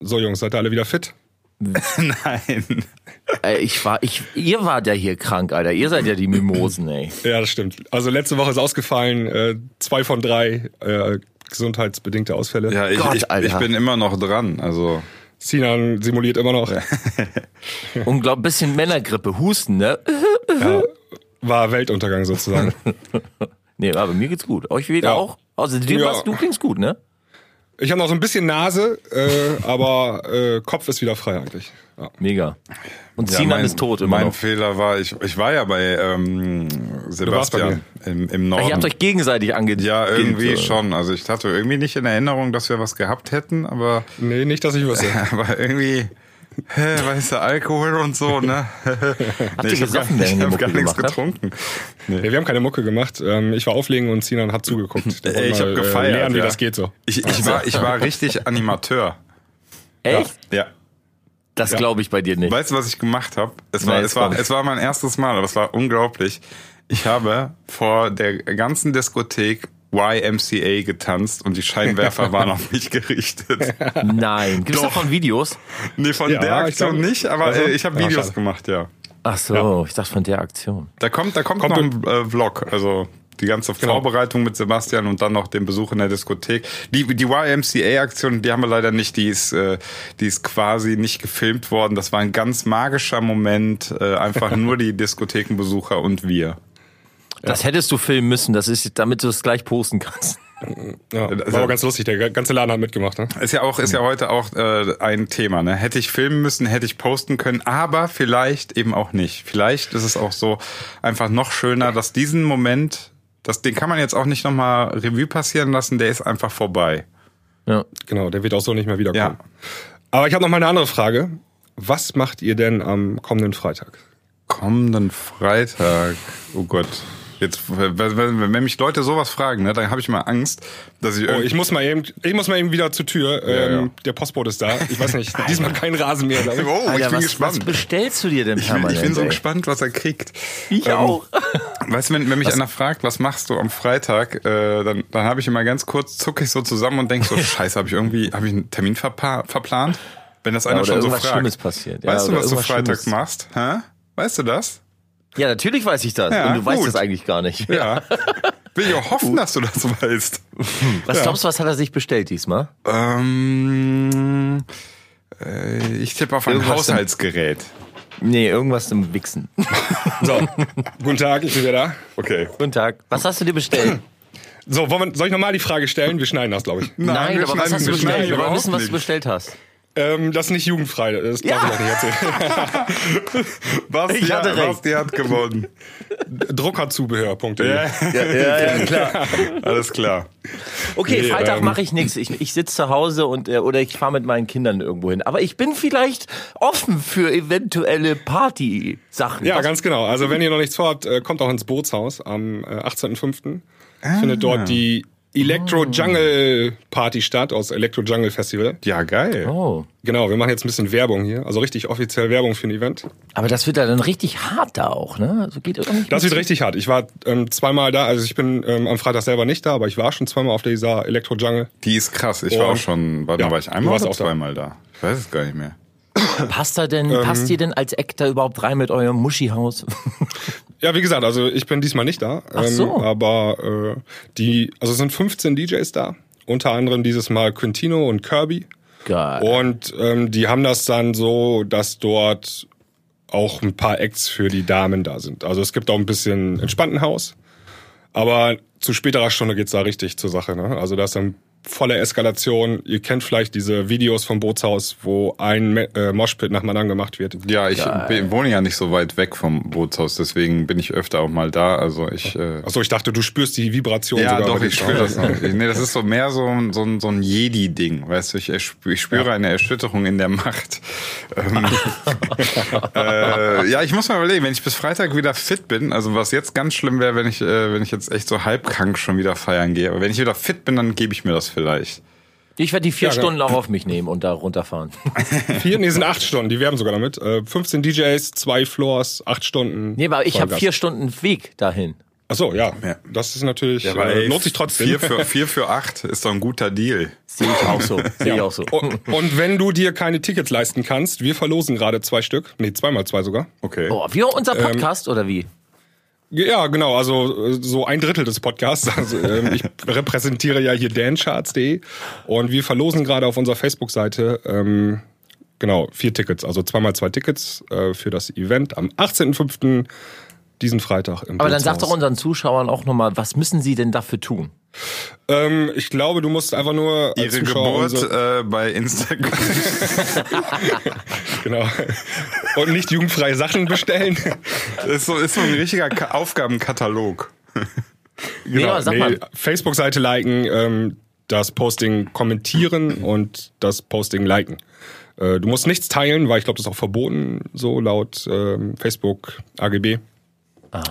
So, Jungs, seid ihr alle wieder fit? Nein. Ey, ich war, ich, ihr wart ja hier krank, Alter. Ihr seid ja die Mimosen, ey. Ja, das stimmt. Also letzte Woche ist ausgefallen, äh, zwei von drei äh, gesundheitsbedingte Ausfälle. Ja, ich, Gott, ich, Alter. ich bin immer noch dran. Also Sinan simuliert immer noch. Unglaublich, bisschen Männergrippe, Husten, ne? Ja, war Weltuntergang sozusagen. Nee, aber mir geht's gut. Euch wieder Ja. auch? Also dir Ja. was, du klingst gut, ne? Ich habe noch so ein bisschen Nase, äh, aber äh, Kopf ist wieder frei eigentlich. Ja. Mega. Und ja, Sinan mein, ist tot immer Mein noch. Fehler war, ich, ich war ja bei ähm, Sebastian im, im Ach, Norden. ihr habt euch gegenseitig ange... ja, irgendwie so. schon. Also ich hatte irgendwie nicht in Erinnerung, dass wir was gehabt hätten, aber, Nee, nicht, dass ich wüsste. aber irgendwie, hä, weißt du, Alkohol und so, ne? Habt ihr ich habe gar, gesoffen, hab gar nichts getrunken. Nee. Nee, wir haben keine Mucke gemacht. Ähm, ich war auflegen und Sinan hat zugeguckt. Der Ey, wollte ich habe mal, gefeiert. Äh, lernen, wie ja. das geht so. Ich, ich, war, ich war richtig Animateur. Echt? Ja. Das glaube ich bei dir nicht. Weißt du, was ich gemacht habe? Es war, Nein, es war, es war mein erstes Mal, aber es war unglaublich. Ich habe vor der ganzen Diskothek YMCA getanzt und die Scheinwerfer waren auf mich gerichtet. Nein. Gibt's Doch. davon Videos? Nee, von Ja, der ich Aktion glaub- nicht, aber Also? äh, ich habe Ja, Videos schade. gemacht, ja. Ach so, ich dachte von der Aktion. Da kommt, da kommt, Kommt noch ein äh, Vlog, also die ganze Genau. Vorbereitung mit Sebastian und dann noch den Besuch in der Diskothek. Die, die YMCA-Aktion, die haben wir leider nicht, die ist, äh, die ist quasi nicht gefilmt worden. Das war ein ganz magischer Moment, äh, einfach nur die Diskothekenbesucher und wir. Das hättest du filmen müssen, das ist, damit du es gleich posten kannst. Ja, war aber ganz lustig. Der ganze Laden hat mitgemacht. Ne? Ist ja auch, ist ja heute auch äh, ein Thema. Ne? Hätte ich filmen müssen, hätte ich posten können, aber vielleicht eben auch nicht. Vielleicht ist es auch so einfach noch schöner, dass diesen Moment, das, den kann man jetzt auch nicht nochmal Revue passieren lassen, der ist einfach vorbei. Ja. Genau, der wird auch so nicht mehr wiederkommen. Ja. Aber ich habe noch mal eine andere Frage. Was macht ihr denn am kommenden Freitag? Kommenden Freitag, oh Gott. Jetzt, wenn, wenn, wenn mich Leute sowas fragen, ne, dann habe ich mal Angst, dass ich Oh, irgendwie. ich muss mal eben, ich muss mal eben wieder zur Tür. Ähm, ja. Der Postbote ist da. Ich weiß nicht, diesmal kein Rasenmäher. glaub ich. oh, ich Alter, bin was, gespannt. was bestellst du dir denn ich, bin, permanent? ich bin so ey? gespannt, was er kriegt. Ich Ähm, auch. Weißt du, wenn, wenn mich einer fragt, was machst du am Freitag, äh, dann, dann habe ich immer ganz kurz, zucke ich so zusammen und denke so, scheiße, habe ich irgendwie, habe ich einen Termin verpa verplant? Wenn das einer oder schon so fragt. Schlimmes passiert. Ja, weißt du, was du irgendwas Freitag Schlimmes. machst? Hä? Weißt du das? Ja, natürlich weiß ich das. Ja, Und du weißt gut. es eigentlich gar nicht. Ja. Will ich auch hoffen, dass du das weißt. Was glaubst du, was hat er sich bestellt diesmal? Ähm, äh, ich tippe auf ein Irgendwas im- Haushaltsgerät. Nee, irgendwas zum Wichsen. So, guten Tag, ich bin wieder da. Okay. Guten Tag. Was hast du dir bestellt? So, wir, soll ich nochmal die Frage stellen? Wir schneiden das, glaube ich. Nein, wir aber was schneiden- hast du bestellt? Wir wollen wissen, was du bestellt hast. Ähm, das ist nicht jugendfrei, das darf Ja. ich nicht erzählen. Basti, Ich hatte hat, recht. Basti hat gewonnen. Druckerzubehör.de. ja, Ja, ja, klar. alles klar. Okay, Nee, Freitag ähm, mache ich nichts. Ich, ich sitze zu Hause und äh, oder ich fahre mit meinen Kindern irgendwo hin. Aber ich bin vielleicht offen für eventuelle Party-Sachen. Ja, Was- ganz genau. Also wenn ihr noch nichts vorhabt, äh, kommt auch ins Bootshaus am äh, 18.05. Ah. Findet dort die Electro Jungle Party statt aus Electro Jungle Festival. Ja, geil. Oh. Genau, wir machen jetzt ein bisschen Werbung hier, also richtig offiziell Werbung für ein Event. Aber das wird ja dann richtig hart da auch, ne? Also geht irgendwie Das wird richtig hart. Ich war ähm, zweimal da, also ich bin ähm, am Freitag selber nicht da, aber ich war schon zweimal auf dieser Electro Jungle. Die ist krass. Ich war Und- auch schon, warte Ja, mal, war ich du einmal warst oder auch da. zweimal da? Ich weiß es gar nicht mehr. Passt da denn, Ähm. passt ihr denn als Act da überhaupt rein mit eurem Muschihaus? Ja, wie gesagt, also ich bin diesmal nicht da. Ach so. Ähm, aber äh, die, also es sind 15 DJs da. Unter anderem dieses Mal Quintino und Kirby. Geil. Und ähm, die haben das dann so, dass dort auch ein paar Acts für die Damen da sind. Also es gibt auch ein bisschen entspannten Haus. Aber zu späterer Stunde geht's da richtig zur Sache. Ne? Also da ist dann volle Eskalation. Ihr kennt vielleicht diese Videos vom Bootshaus, wo ein äh, Moshpit nach dem anderen gemacht wird. Ja, ich bin, wohne ja nicht so weit weg vom Bootshaus, deswegen bin ich öfter auch mal da. Also ich. Äh, Achso, ich dachte, du spürst die Vibration ja, sogar. doch, ich spüre das noch. Nee, das ist so mehr so, ein- so, ein- so ein Jedi-Ding, weißt du, ich, ich spüre eine Erschütterung in der Macht. Ähm, äh, ja, ich muss mal überlegen, wenn ich bis Freitag wieder fit bin, also was jetzt ganz schlimm wäre, wenn ich, äh, wenn ich jetzt echt so halbkrank schon wieder feiern gehe, aber wenn ich wieder fit bin, dann gebe ich mir das vielleicht. Ich werde die vier Ja, ja. Stunden auch auf mich nehmen und da runterfahren. Vier, nee, sind acht Stunden, die werben sogar damit. Äh, 15 DJs, zwei Floors, acht Stunden. Nee, aber ich habe vier Stunden Weg dahin. Ach so, ja. Ja. Das ist natürlich, Aber äh, lohnt sich trotzdem. Vier für, vier für acht ist doch ein guter Deal. Sehe ich auch so. Sehe ich auch so. Und, und wenn du dir keine Tickets leisten kannst, wir verlosen gerade zwei Stück. Nee, zweimal zwei sogar. Okay. Oh, wie unser Podcast oder wie? Ja, genau, also äh, so ein Drittel des Podcasts. Also, ähm, ich repräsentiere ja hier dancharts.de und wir verlosen gerade auf unserer Facebook-Seite ähm, genau vier Tickets, also zweimal zwei Tickets äh, für das Event am 18.05. diesen Freitag im Aber dann sag Bootshaus. doch unseren Zuschauern auch nochmal, was müssen sie denn dafür tun? Ähm, ich glaube, du musst einfach nur als Ihre Zuschauer Geburt unsere- äh, bei Instagram. genau und nicht jugendfreie Sachen bestellen. ist, so, ist so ein richtiger Ka Aufgabenkatalog. Nee, aber sag mal. Facebook-Seite liken, ähm, das Posting kommentieren und das Posting liken. Äh, du musst nichts teilen, weil ich glaube, das ist auch verboten, so laut ähm, Facebook AGB.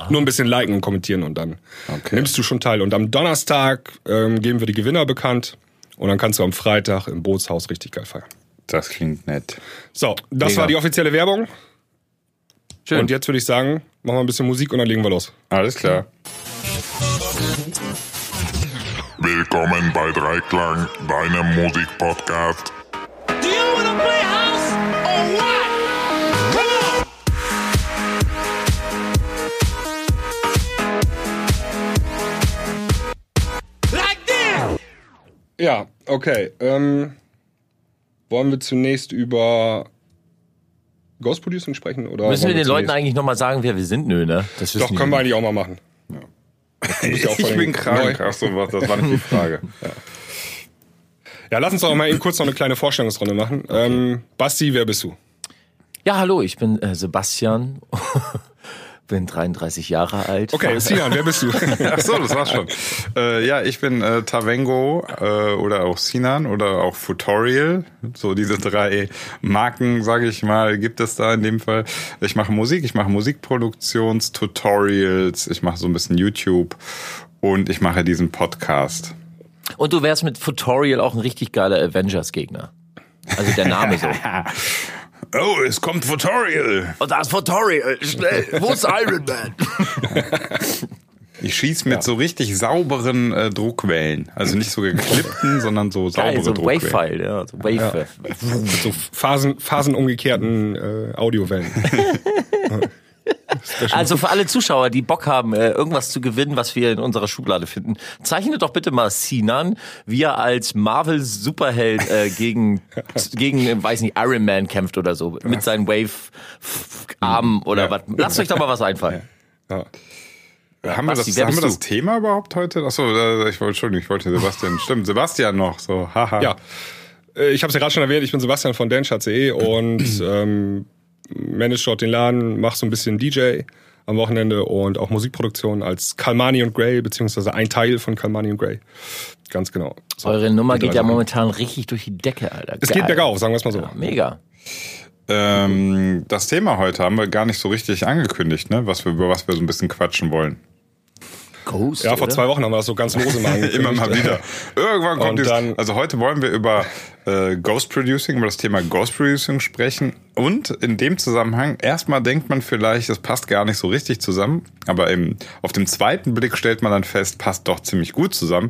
Nur ein bisschen liken und kommentieren und dann Okay. nimmst du schon teil. Und am Donnerstag ähm, geben wir die Gewinner bekannt und dann kannst du am Freitag im Bootshaus richtig geil feiern. Das klingt nett. So, das Mega. war die offizielle Werbung. Schön. Und jetzt würde ich sagen, machen wir ein bisschen Musik und dann legen wir los. Alles klar. Willkommen bei Dreiklang, deinem Musikpodcast. Ja, okay. Ähm, wollen wir zunächst über Ghost Producing sprechen? Oder Müssen wir den Leuten eigentlich nochmal sagen, wer wir sind? Nö, ne? Das Doch, können wir eigentlich auch mal machen. Ja Ich bin krank. Ach so, was, das war nicht die Frage. Ja, lass uns doch mal eben kurz noch eine kleine Vorstellungsrunde machen. Ähm, Basti, wer bist du? Ja, hallo, ich bin äh, Sebastian. Bin 33 Jahre alt. Okay, Sinan, wer bist du? Ach so, das war's schon. Äh, ja, ich bin äh, Tavengo äh, oder auch Sinan oder auch Futorial. So diese drei Marken, sage ich mal, gibt es da in dem Fall. Ich mache Musik, ich mache Musikproduktions-Tutorials, ich mache so ein bisschen YouTube und ich mache diesen Podcast. Und du wärst mit Tutorial auch ein richtig geiler Avengers-Gegner. Also der Name so. Oh, es kommt Futorial. Und da ist Tutorial, schnell. Wo ist Iron Man? Ich schieß mit so richtig sauberen äh, Druckwellen. Also nicht so geklippten, sondern so saubere Geil, so Druckwellen. Wave-File, ja. So Wave. Mit so Phasen, phasenumgekehrten äh, Audiowellen. Also für alle Zuschauer, die Bock haben, äh, irgendwas zu gewinnen, was wir in unserer Schublade finden, zeichnet doch bitte mal Sinan, wie er als Marvel-Superheld äh, gegen, gegen, weiß nicht, Iron Man kämpft oder so, mit seinen Wave-Armen oder Ja. was. Lasst euch doch mal was einfallen. Ja. Haben wir, Basti, das, wer haben wir das du? Thema überhaupt heute? Achso, äh, ich wollte, Entschuldigung, ich wollte Sebastian. Stimmt, Sebastian noch. So, haha. Ja. Äh, Ich habe es ja gerade schon erwähnt, ich bin Sebastian von dancharts.de und ähm, manage dort den Laden, mache so ein bisschen DJ am Wochenende und auch Musikproduktion als Kalmani und Gray, beziehungsweise ein Teil von Kalmani und Gray. Ganz genau. So, Eure Nummer drei geht ja Sachen. momentan richtig durch die Decke, Alter. Es Geil. geht bergauf, sagen wir es mal so. Ja, mega. Ähm, das Thema heute haben wir gar nicht so richtig angekündigt, ne? Was wir, über was wir so ein bisschen quatschen wollen. Ghost, Ja, vor oder? zwei Wochen haben wir das so ganz lose mal. Immer mal wieder. Irgendwann kommt dann- Also heute wollen wir über äh, Ghost Producing, über das Thema Ghost Producing sprechen. Und in dem Zusammenhang, erstmal denkt man vielleicht, das passt gar nicht so richtig zusammen. Aber im, auf dem zweiten Blick stellt man dann fest, passt doch ziemlich gut zusammen.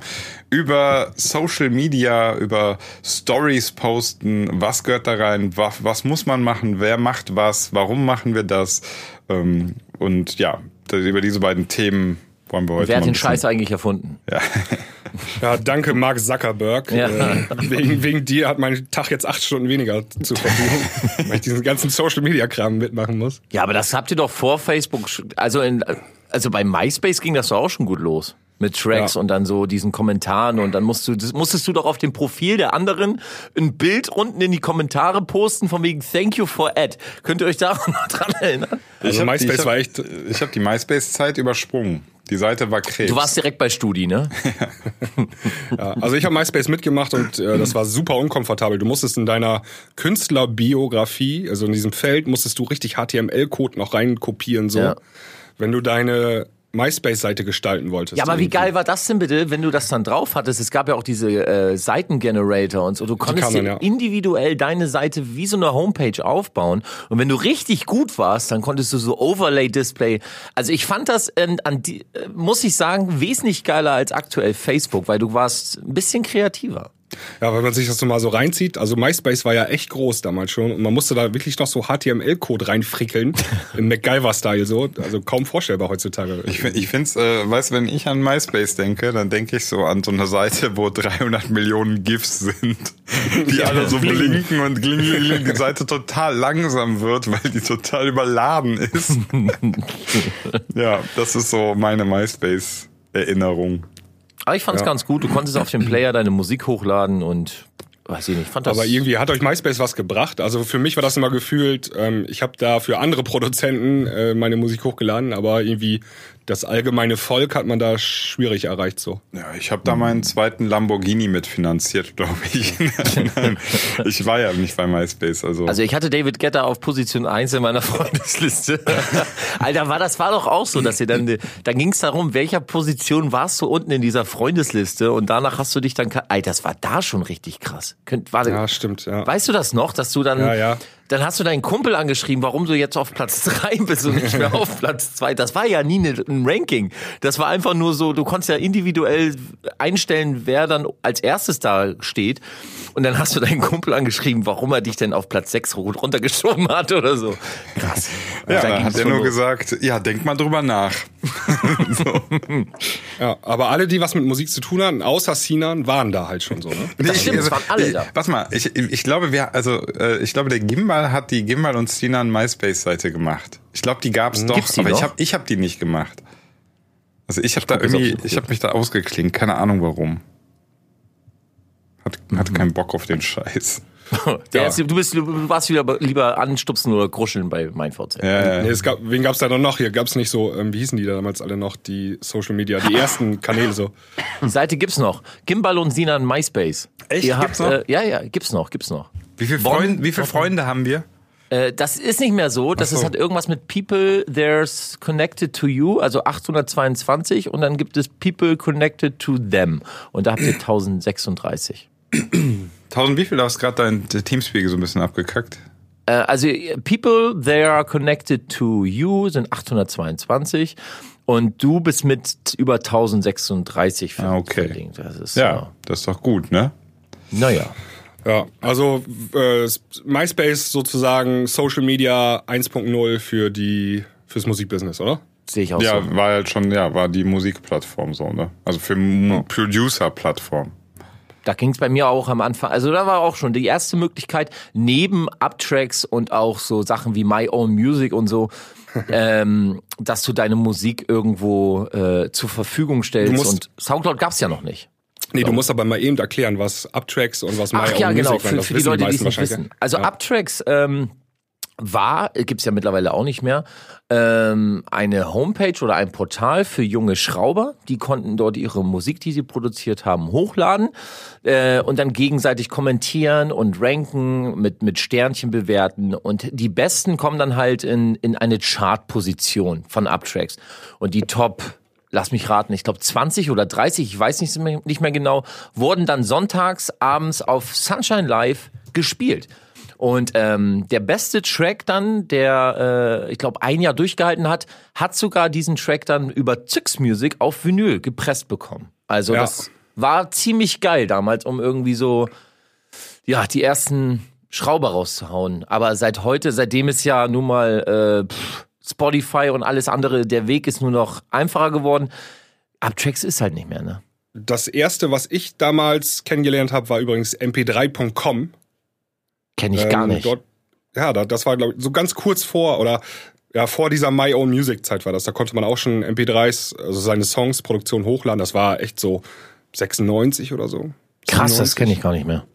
Über Social Media, über Stories posten, was gehört da rein, was, was muss man machen, wer macht was, warum machen wir das. Ähm, und ja, über diese beiden Themen wollen wir heute Wer hat den Scheiß eigentlich erfunden? Ja, danke Mark Zuckerberg. Ja. Äh, wegen, wegen dir hat mein Tag jetzt acht Stunden weniger zur Verfügung, weil ich diesen ganzen Social Media Kram mitmachen muss. Ja, aber das habt ihr doch vor Facebook, also in, also bei MySpace ging das doch auch schon gut los. Mit Tracks Ja. und dann so diesen Kommentaren und dann musst du, das musstest du doch auf dem Profil der anderen ein Bild unten in die Kommentare posten von wegen Thank you for Ad. Könnt ihr euch da noch dran erinnern? Also die- MySpace ich hab, war echt. Ich habe die MySpace-Zeit übersprungen. Die Seite war Krebs. Du warst direkt bei Studi, ne? Ja, also ich habe MySpace mitgemacht und äh, das war super unkomfortabel. Du musstest in deiner Künstlerbiografie, also in diesem Feld, musstest du richtig HTML-Code noch reinkopieren so. Ja. Wenn du deine MySpace-Seite gestalten wolltest. Ja, aber wie irgendwie. geil war das denn bitte, wenn du das dann drauf hattest? Es gab ja auch diese äh, Seitengenerator und so. Du konntest dann, ja. individuell deine Seite wie so eine Homepage aufbauen. Und wenn du richtig gut warst, dann konntest du so Overlay-Display. Also ich fand das, ähm, an die, äh, muss ich sagen, wesentlich geiler als aktuell Facebook, weil du warst ein bisschen kreativer. Ja, wenn man sich das so mal so reinzieht, also MySpace war ja echt groß damals schon und man musste da wirklich noch so HTML-Code reinfrickeln, im MacGyver-Style so, also kaum vorstellbar heutzutage. Ich, ich find's, äh, weißt, wenn ich an MySpace denke, dann denke ich so an so eine Seite, wo 300 Millionen GIFs sind, die alle so blinken und kling, kling, die Seite total langsam wird, weil die total überladen ist. ja, das ist so meine MySpace-Erinnerung. Aber ich fand's ganz gut. Du konntest auf dem Player deine Musik hochladen und weiß ich nicht, fand das. Aber irgendwie hat euch MySpace was gebracht. Also für mich war das immer gefühlt, ähm, ich habe da für andere Produzenten äh, meine Musik hochgeladen, aber irgendwie das allgemeine Volk hat man da schwierig erreicht so. Ja, ich habe da meinen zweiten Lamborghini mitfinanziert, glaube ich. Ich war ja nicht bei MySpace, also. Also ich hatte David Guetta auf Position 1 in meiner Freundesliste. Alter, war das war doch auch so, dass ihr dann dann ging es darum, welcher Position warst du unten in dieser Freundesliste und danach hast du dich dann Alter, das war da schon richtig krass. Könnt, warte, Ja, stimmt, ja. Weißt du das noch, dass du dann Ja, ja. Dann hast du deinen Kumpel angeschrieben, warum du jetzt auf Platz 3 bist und nicht mehr auf Platz 2. Das war ja nie ne- ein Ranking. Das war einfach nur so, du konntest ja individuell einstellen, wer dann als erstes da steht. Und dann hast du deinen Kumpel angeschrieben, warum er dich denn auf Platz 6 runtergeschoben hat oder so. Krass. ja, Da hat er nur los. gesagt, ja, denk mal drüber nach. Ja, aber alle, die was mit Musik zu tun hatten, außer Sinan, waren da halt schon so. Ne? Das stimmt, es waren alle ich, da. Warte mal, ich, ich glaube, wir, also, äh, ich glaube, der Gimbal hat die Gimbal und Sinan MySpace-Seite gemacht. Ich glaube, die gab's doch, Gibt's die aber noch? ich habe ich hab die nicht gemacht. Also ich habe da irgendwie, ich habe mich da ausgeklinkt, keine Ahnung warum. Hat, Mhm. hat keinen Bock auf den Scheiß. Der jetzt, du, bist, du warst wieder lieber anstupsen oder gruscheln bei MeinVZ. Ja, Nee, ja. es gab, wen gab's da noch? Hier gab's nicht so, ähm, wie hießen die da damals alle noch, die Social Media, die ersten Kanäle so. Seite gibt's noch. Gimbal und Sinan MySpace. Echt? Ihr Gibt's habt, noch? Äh, ja, ja, gibt's noch, gibt's noch. Wie viele Freunde, wie viele Freunde haben wir? Äh, das ist nicht mehr so. Das so. ist hat irgendwas mit People there's connected to you, also 822 und dann gibt es People connected to them und da habt ihr 1036. 1000 wie viel? Du hast gerade dein Teamspeak so ein bisschen abgekackt. Äh, also People they are connected to you sind 822 und du bist mit über 1036 ver- Ah, okay. Das ist Ja, das ist doch gut, ne? naja. Ja, also äh, MySpace sozusagen Social Media 1.0 für die fürs Musikbusiness, oder? Sehe ich auch Ja, so. war halt schon, ja, war die Musikplattform so, ne? Also für M- Producer-Plattform. Da ging es bei mir auch am Anfang. Also da war auch schon die erste Möglichkeit, neben Uptracks und auch so Sachen wie My Own Music und so, ähm, dass du deine Musik irgendwo äh, zur Verfügung stellst. Und Soundcloud gab's ja noch nicht. Nee, du musst aber mal eben erklären, was Uptracks und was My Ach Own ja, genau, Music waren. für, Das für die Leute, die es nicht wissen. Also ja. Uptracks ähm, war, gibt's ja mittlerweile auch nicht mehr, ähm, eine Homepage oder ein Portal für junge Schrauber. Die konnten dort ihre Musik, die sie produziert haben, hochladen äh, und dann gegenseitig kommentieren und ranken, mit, mit Sternchen bewerten. Und die Besten kommen dann halt in, in eine Chartposition von Uptracks. Und die Top lass mich raten, ich glaube 20 oder 30, ich weiß nicht mehr, nicht mehr genau, wurden dann sonntags abends auf Sunshine Live gespielt. Und ähm, der beste Track dann, der äh, ich glaube ein Jahr durchgehalten hat, hat sogar diesen Track dann über Zyx Music auf Vinyl gepresst bekommen. Also Ja. das war ziemlich geil damals, um irgendwie so ja die ersten Schrauber rauszuhauen. Aber seit heute, seitdem ist ja nun mal äh, pff, Spotify und alles andere, der Weg ist nur noch einfacher geworden. Uptracks ist halt nicht mehr, ne? Das erste, was ich damals kennengelernt habe, war übrigens mp3.com. Kenne ich gar Ähm, nicht. Dort, ja, da, das war glaub ich, so ganz kurz vor oder ja vor dieser My Own Music Zeit war das. Da konnte man auch schon MP3s, also seine Songs, Produktion hochladen. Das war echt so 96 oder so. Krass, das 97. kenne ich gar nicht mehr.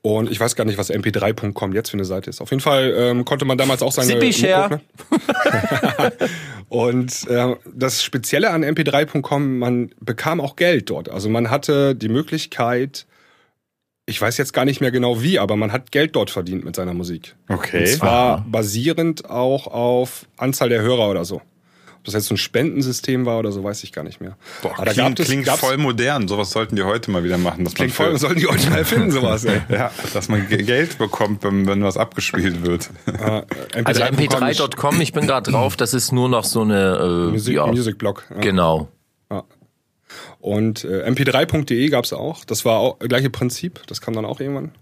Und ich weiß gar nicht, was mp3.com jetzt für eine Seite ist. Auf jeden Fall ähm, konnte man damals auch seine Zippy Share. ne? Und äh, das Spezielle an mp3.com, man bekam auch Geld dort. Also man hatte die Möglichkeit, ich weiß jetzt gar nicht mehr genau wie, aber man hat Geld dort verdient mit seiner Musik. Okay. Und zwar basierend auch auf Anzahl der Hörer oder so. Ob das jetzt so ein Spendensystem war oder so, weiß ich gar nicht mehr. Boah, Aber da klingt, gab es- klingt voll modern. Sowas sollten die heute mal wieder machen. Dass Klingt voll, für- sollten die heute mal erfinden, sowas, ey. ja, dass man Ge- Geld bekommt, wenn, wenn was abgespielt wird. Äh, Also MP3.com ist mp3.com, ich bin gerade drauf, das ist nur noch so eine äh, Musik, ja, Music Blog. Ja. Genau. Und äh, mp3.de gab's auch. Das war auch gleiche Prinzip. Das kam dann auch irgendwann.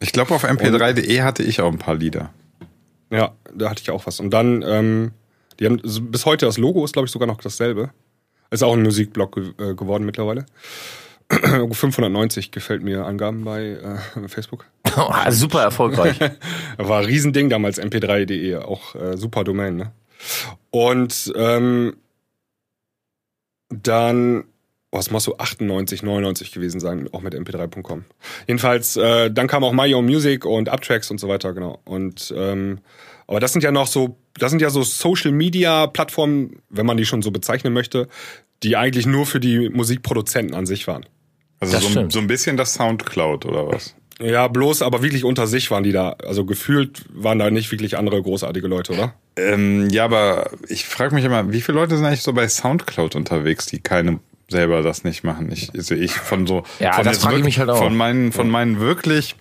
Ich glaube, auf mp3.de hatte ich auch ein paar Lieder. Ja, da hatte ich auch was. Und dann, ähm, die haben bis heute das Logo ist, glaube ich, sogar noch dasselbe. Ist auch ein Musikblog ge äh, geworden mittlerweile. 590 gefällt mir Angaben bei äh, Facebook. Ah, super erfolgreich. War ein Riesending damals, mp3.de, auch äh, super Domain, ne? Und ähm, dann, oh, es muss so 98, 99 gewesen sein, auch mit mp3.com. Jedenfalls, äh, dann kam auch My Own Music und Uptracks und so weiter, genau. Und ähm, aber das sind ja noch so, das sind ja so Social Media Plattformen, wenn man die schon so bezeichnen möchte, die eigentlich nur für die Musikproduzenten an sich waren. Also Das so, ein- so ein bisschen das Soundcloud oder was? Ja, bloß aber wirklich unter sich waren die da. Also gefühlt waren da nicht wirklich andere großartige Leute, oder? Ähm, ja, aber ich frage mich immer, wie viele Leute sind eigentlich so bei Soundcloud unterwegs, die keine selber das nicht machen? Ich, also ich von so Ja, von das mich halt auch. Von meinen, von meinen wirklich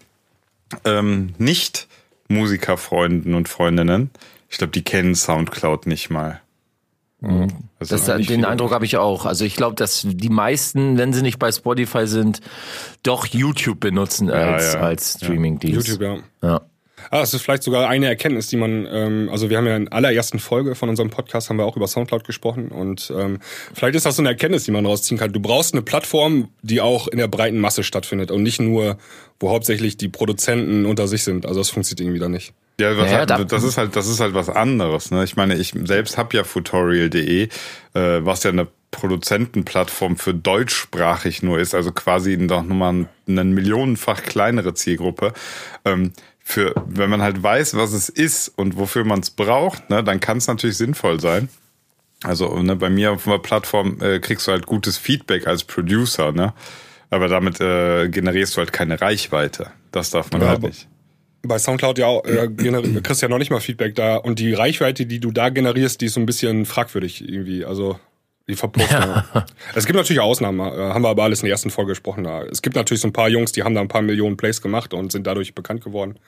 ähm, nicht Musikerfreunden und Freundinnen, ich glaube, die kennen Soundcloud nicht mal. Also Das, nicht den. Eindruck habe ich auch. Also ich glaube, dass die meisten, wenn sie nicht bei Spotify sind, doch YouTube benutzen als, ja. als Streaming-Dienst. YouTube, ja. Ja. Ah, das ist vielleicht sogar eine Erkenntnis, die man, ähm, also wir haben ja in der allerersten Folge von unserem Podcast haben wir auch über Soundcloud gesprochen und ähm, vielleicht ist das so eine Erkenntnis, die man rausziehen kann. Du brauchst eine Plattform, die auch in der breiten Masse stattfindet und nicht nur, wo hauptsächlich die Produzenten unter sich sind. Also das funktioniert irgendwie da nicht. Ja, was Naja, halt, da- das ist halt, das ist halt was anderes. Ne? Ich meine, ich selbst habe ja Futorial.de, äh, was ja eine Produzentenplattform für deutschsprachig nur ist, also quasi noch nochmal eine millionenfach kleinere Zielgruppe. Ähm, für, wenn man halt weiß, was es ist und wofür man es braucht, ne, dann kann es natürlich sinnvoll sein. Also ne, bei mir auf einer Plattform äh, kriegst du halt gutes Feedback als Producer, ne? Aber damit äh, generierst du halt keine Reichweite. Das darf man Ja, halt nicht. Bei Soundcloud ja, auch, äh, kriegst ja noch nicht mal Feedback da und die Reichweite, die du da generierst, die ist so ein bisschen fragwürdig irgendwie. Also die verpufft. Ja. Es gibt natürlich Ausnahmen, äh, haben wir aber alles in der ersten Folge gesprochen. Da. Es gibt natürlich so ein paar Jungs, die haben da ein paar Millionen Plays gemacht und sind dadurch bekannt geworden.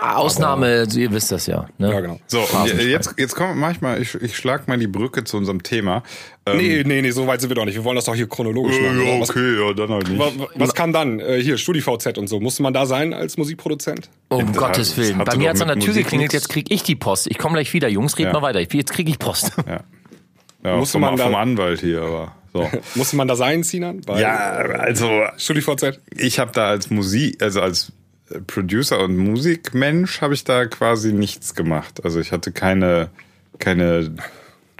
Ausnahme, ihr wisst das ja. Ne? Ja, genau. So, jetzt, jetzt kommen manchmal, ich, ich schlag mal die Brücke zu unserem Thema. Ähm, Nee, nee, nee, so weit sind wir doch nicht. Wir wollen das doch hier chronologisch machen. ja, oder? Was, okay, ja, dann halt nicht. wa- wa- was kam dann? Äh, hier, StudiVZ und so. Musste man da sein als Musikproduzent? Um Das Gottes hat- Willen. Bei mir doch hat's an der Tür Musik geklingelt, jetzt krieg ich die Post. Ich komme gleich wieder. Jungs, red Ja. mal weiter. Jetzt krieg ich Post. Ja, ja Musste vom, man da- vom Anwalt hier, aber so. Musste man da sein, Sinan? Bei ja, also StudiVZ? ich habe da als Musik, also als äh, Producer und Musikmensch habe ich da quasi nichts gemacht. Also ich hatte keine, keine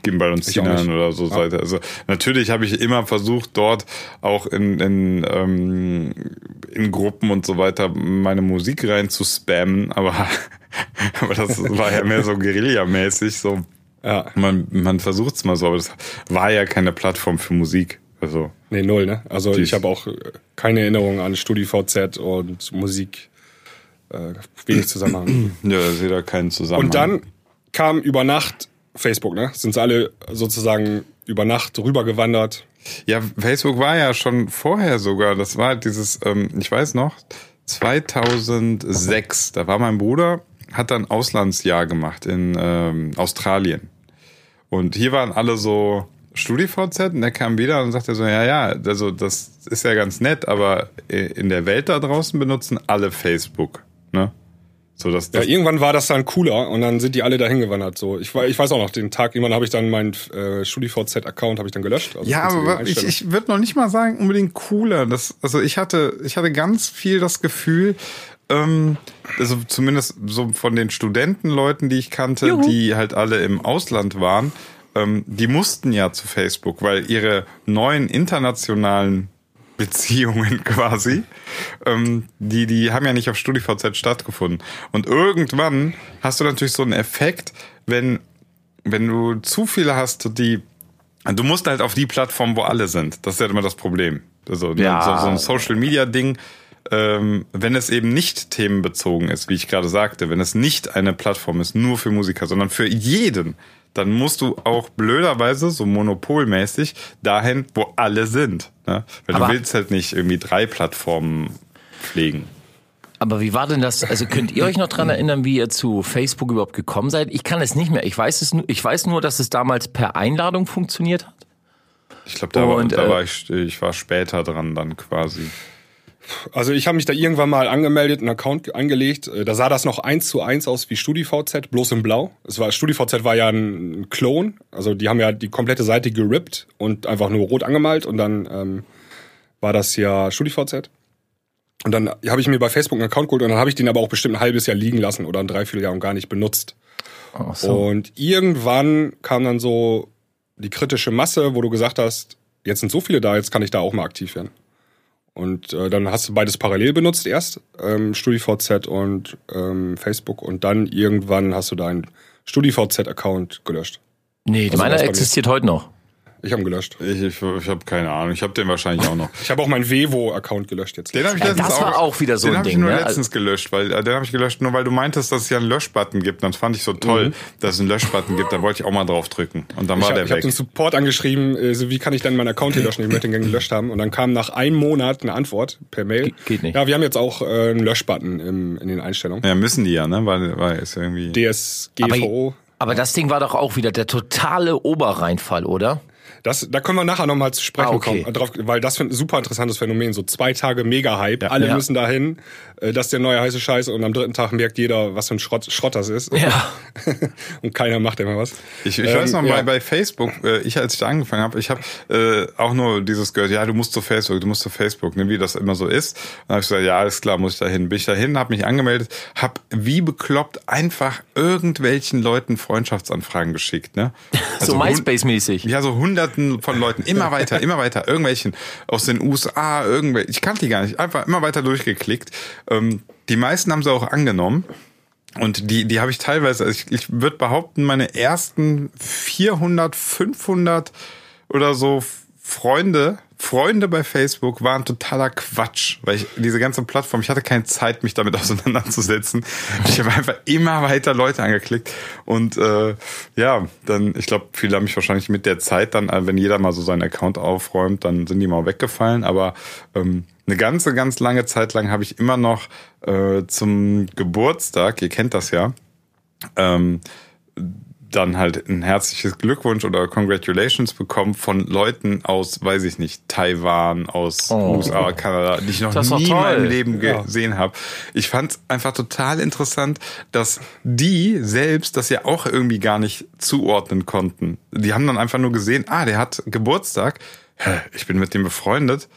Gimbal und Sinan oder so Seite. Also natürlich habe ich immer versucht, dort auch in, in, ähm, in Gruppen und so weiter meine Musik rein zu spammen, aber, aber das war ja mehr so Guerilla-mäßig, so Ja. man, man versucht's mal so, aber das war ja keine Plattform für Musik. Also Nee, null, ne? Also ich habe auch keine Erinnerung an StudiVZ und Musik. Äh, wenig Zusammenhang. ja, ich sehe da keinen Zusammenhang. und dann kam über Nacht Facebook, ne? Sind sie alle sozusagen über Nacht rübergewandert. Ja, Facebook war ja schon vorher sogar. Das war halt dieses, ähm, ich weiß noch, 2006. Da war mein Bruder, hat dann Auslandsjahr gemacht in ähm, Australien. Und hier waren alle so StudiVZ und der kam wieder und sagte so, ja, ja, also das ist ja ganz nett, aber in der Welt da draußen benutzen alle Facebook, ne? So, dass Ja, das, irgendwann war das dann cooler und dann sind die alle dahin gewandert. So, ich, ich weiß auch noch den Tag. Irgendwann habe ich dann meinen äh, StudiVZ-Account habe ich dann gelöscht. Also Ja, aber ich, ich würde noch nicht mal sagen unbedingt cooler. Das, also ich hatte, ich hatte ganz viel das Gefühl, ähm, also zumindest so von den Studentenleuten, die ich kannte, die halt alle im Ausland waren, ähm, die mussten ja zu Facebook, weil ihre neuen internationalen Beziehungen quasi, ähm, die, die haben ja nicht auf StudiVZ stattgefunden. Und irgendwann hast du natürlich so einen Effekt, wenn, wenn du zu viele hast, die Du musst halt auf die Plattform, wo alle sind. Das ist ja immer das Problem. Also ne, Ja. so, so ein Social Media Ding ähm, wenn es eben nicht themenbezogen ist, wie ich gerade sagte, wenn es nicht eine Plattform ist, nur für Musiker, sondern für jeden, dann musst du auch blöderweise so monopolmäßig dahin, wo alle sind. Ne? Weil Aber- du willst halt nicht irgendwie drei Plattformen pflegen. Aber wie war denn das? Also könnt ihr euch noch dran erinnern, wie ihr zu Facebook überhaupt gekommen seid? Ich kann es nicht mehr. Ich weiß es nur, ich weiß nur, dass es damals per Einladung funktioniert hat. Ich glaube, da, war, Und, da äh, war ich, ich war später dran dann quasi. Also ich habe mich da irgendwann mal angemeldet, einen Account angelegt. Äh, Da sah das noch eins zu eins aus wie StudiVZ, bloß in Blau. Es war StudiVZ war ja ein Klon, also die haben ja die komplette Seite gerippt und einfach nur rot angemalt und dann ähm, war das ja StudiVZ. Und dann habe ich mir bei Facebook einen Account geholt und dann habe ich den aber auch bestimmt ein halbes Jahr liegen lassen oder ein Dreivierteljahr und gar nicht benutzt. Ach so. Und irgendwann kam dann so die kritische Masse, wo du gesagt hast, jetzt sind so viele da, jetzt kann ich da auch mal aktiv werden. Und äh, dann hast du beides parallel benutzt erst, ähm, StudiVZ und ähm, Facebook. Und dann irgendwann hast du deinen StudiVZ-Account gelöscht. Nee, Also meiner existiert heute noch. Ich habe ihn gelöscht. Ich, ich, ich habe keine Ahnung. Ich habe den wahrscheinlich auch noch. Ich habe auch meinen Vevo-Account gelöscht jetzt. Den habe ich Ja, letztens das war auch wieder so den ein hab ich Ding, nur ne? letztens gelöscht, weil äh, den habe ich gelöscht, nur weil du meintest, dass es ja einen Löschbutton gibt. Dann fand ich so toll, dass es einen Löschbutton gibt. Da wollte ich auch mal drauf drücken. Und dann war ich habe der hab weg. den Support angeschrieben, äh, so wie kann ich denn meinen Account hier löschen? Ich möchte den gerne gelöscht haben. Und dann kam nach einem Monat eine Antwort per Mail. Ge- geht nicht. Ja, wir haben jetzt auch äh, einen Löschbutton im, in den Einstellungen. ja, müssen die ja, ne? Weil, weil ist ja irgendwie. DSGVO. Aber das Ding war doch auch wieder der totale Oberreinfall, oder? Das, da können wir nachher nochmal zu sprechen Ah, okay. kommen, drauf, weil das ein super interessantes Phänomen. So zwei Tage Mega-Hype, alle Ja. müssen dahin, äh, das ist der neue heiße Scheiß und am dritten Tag merkt jeder, was für ein Schrott, Schrott das ist. Ja. und keiner macht immer was. Ich, ich Ähm, weiß noch, ja. bei, bei Facebook, äh, ich als ich da angefangen habe, ich habe äh, auch nur dieses gehört, ja, du musst zu Facebook, du musst zu Facebook, ne, wie das immer so ist. Dann habe ich gesagt, ja, alles klar, muss ich da hin. Bin ich dahin, habe mich angemeldet, habe wie bekloppt einfach irgendwelchen Leuten Freundschaftsanfragen geschickt. Ne? So hun- MySpace-mäßig. Ja, so hunderten von Leuten, immer weiter, immer weiter, irgendwelchen aus den USA, irgendwelche, ich kannte die gar nicht, einfach immer weiter durchgeklickt. Ähm, die meisten haben sie auch angenommen. Und die, die habe ich teilweise, also ich, ich würde behaupten, meine ersten 400, 500 oder so Freunde, Freunde bei Facebook waren totaler Quatsch, weil ich diese ganze Plattform, ich hatte keine Zeit, mich damit auseinanderzusetzen. Ich habe einfach immer weiter Leute angeklickt und äh, ja, dann, ich glaube, viele haben mich wahrscheinlich mit der Zeit dann, äh, wenn jeder mal so seinen Account aufräumt, dann sind die mal weggefallen, aber ähm, eine ganze, ganz lange Zeit lang habe ich immer noch äh, zum Geburtstag, ihr kennt das ja, ähm, dann halt ein herzliches Glückwunsch oder Congratulations bekommen von Leuten aus, weiß ich nicht, Taiwan, aus USA, Kanada, die ich noch nie in meinem. Leben gesehen habe. Ich fand es einfach total interessant, dass die selbst das ja auch irgendwie gar nicht zuordnen konnten. Die haben dann einfach nur gesehen, ah, der hat Geburtstag, Hä, ich bin mit dem befreundet.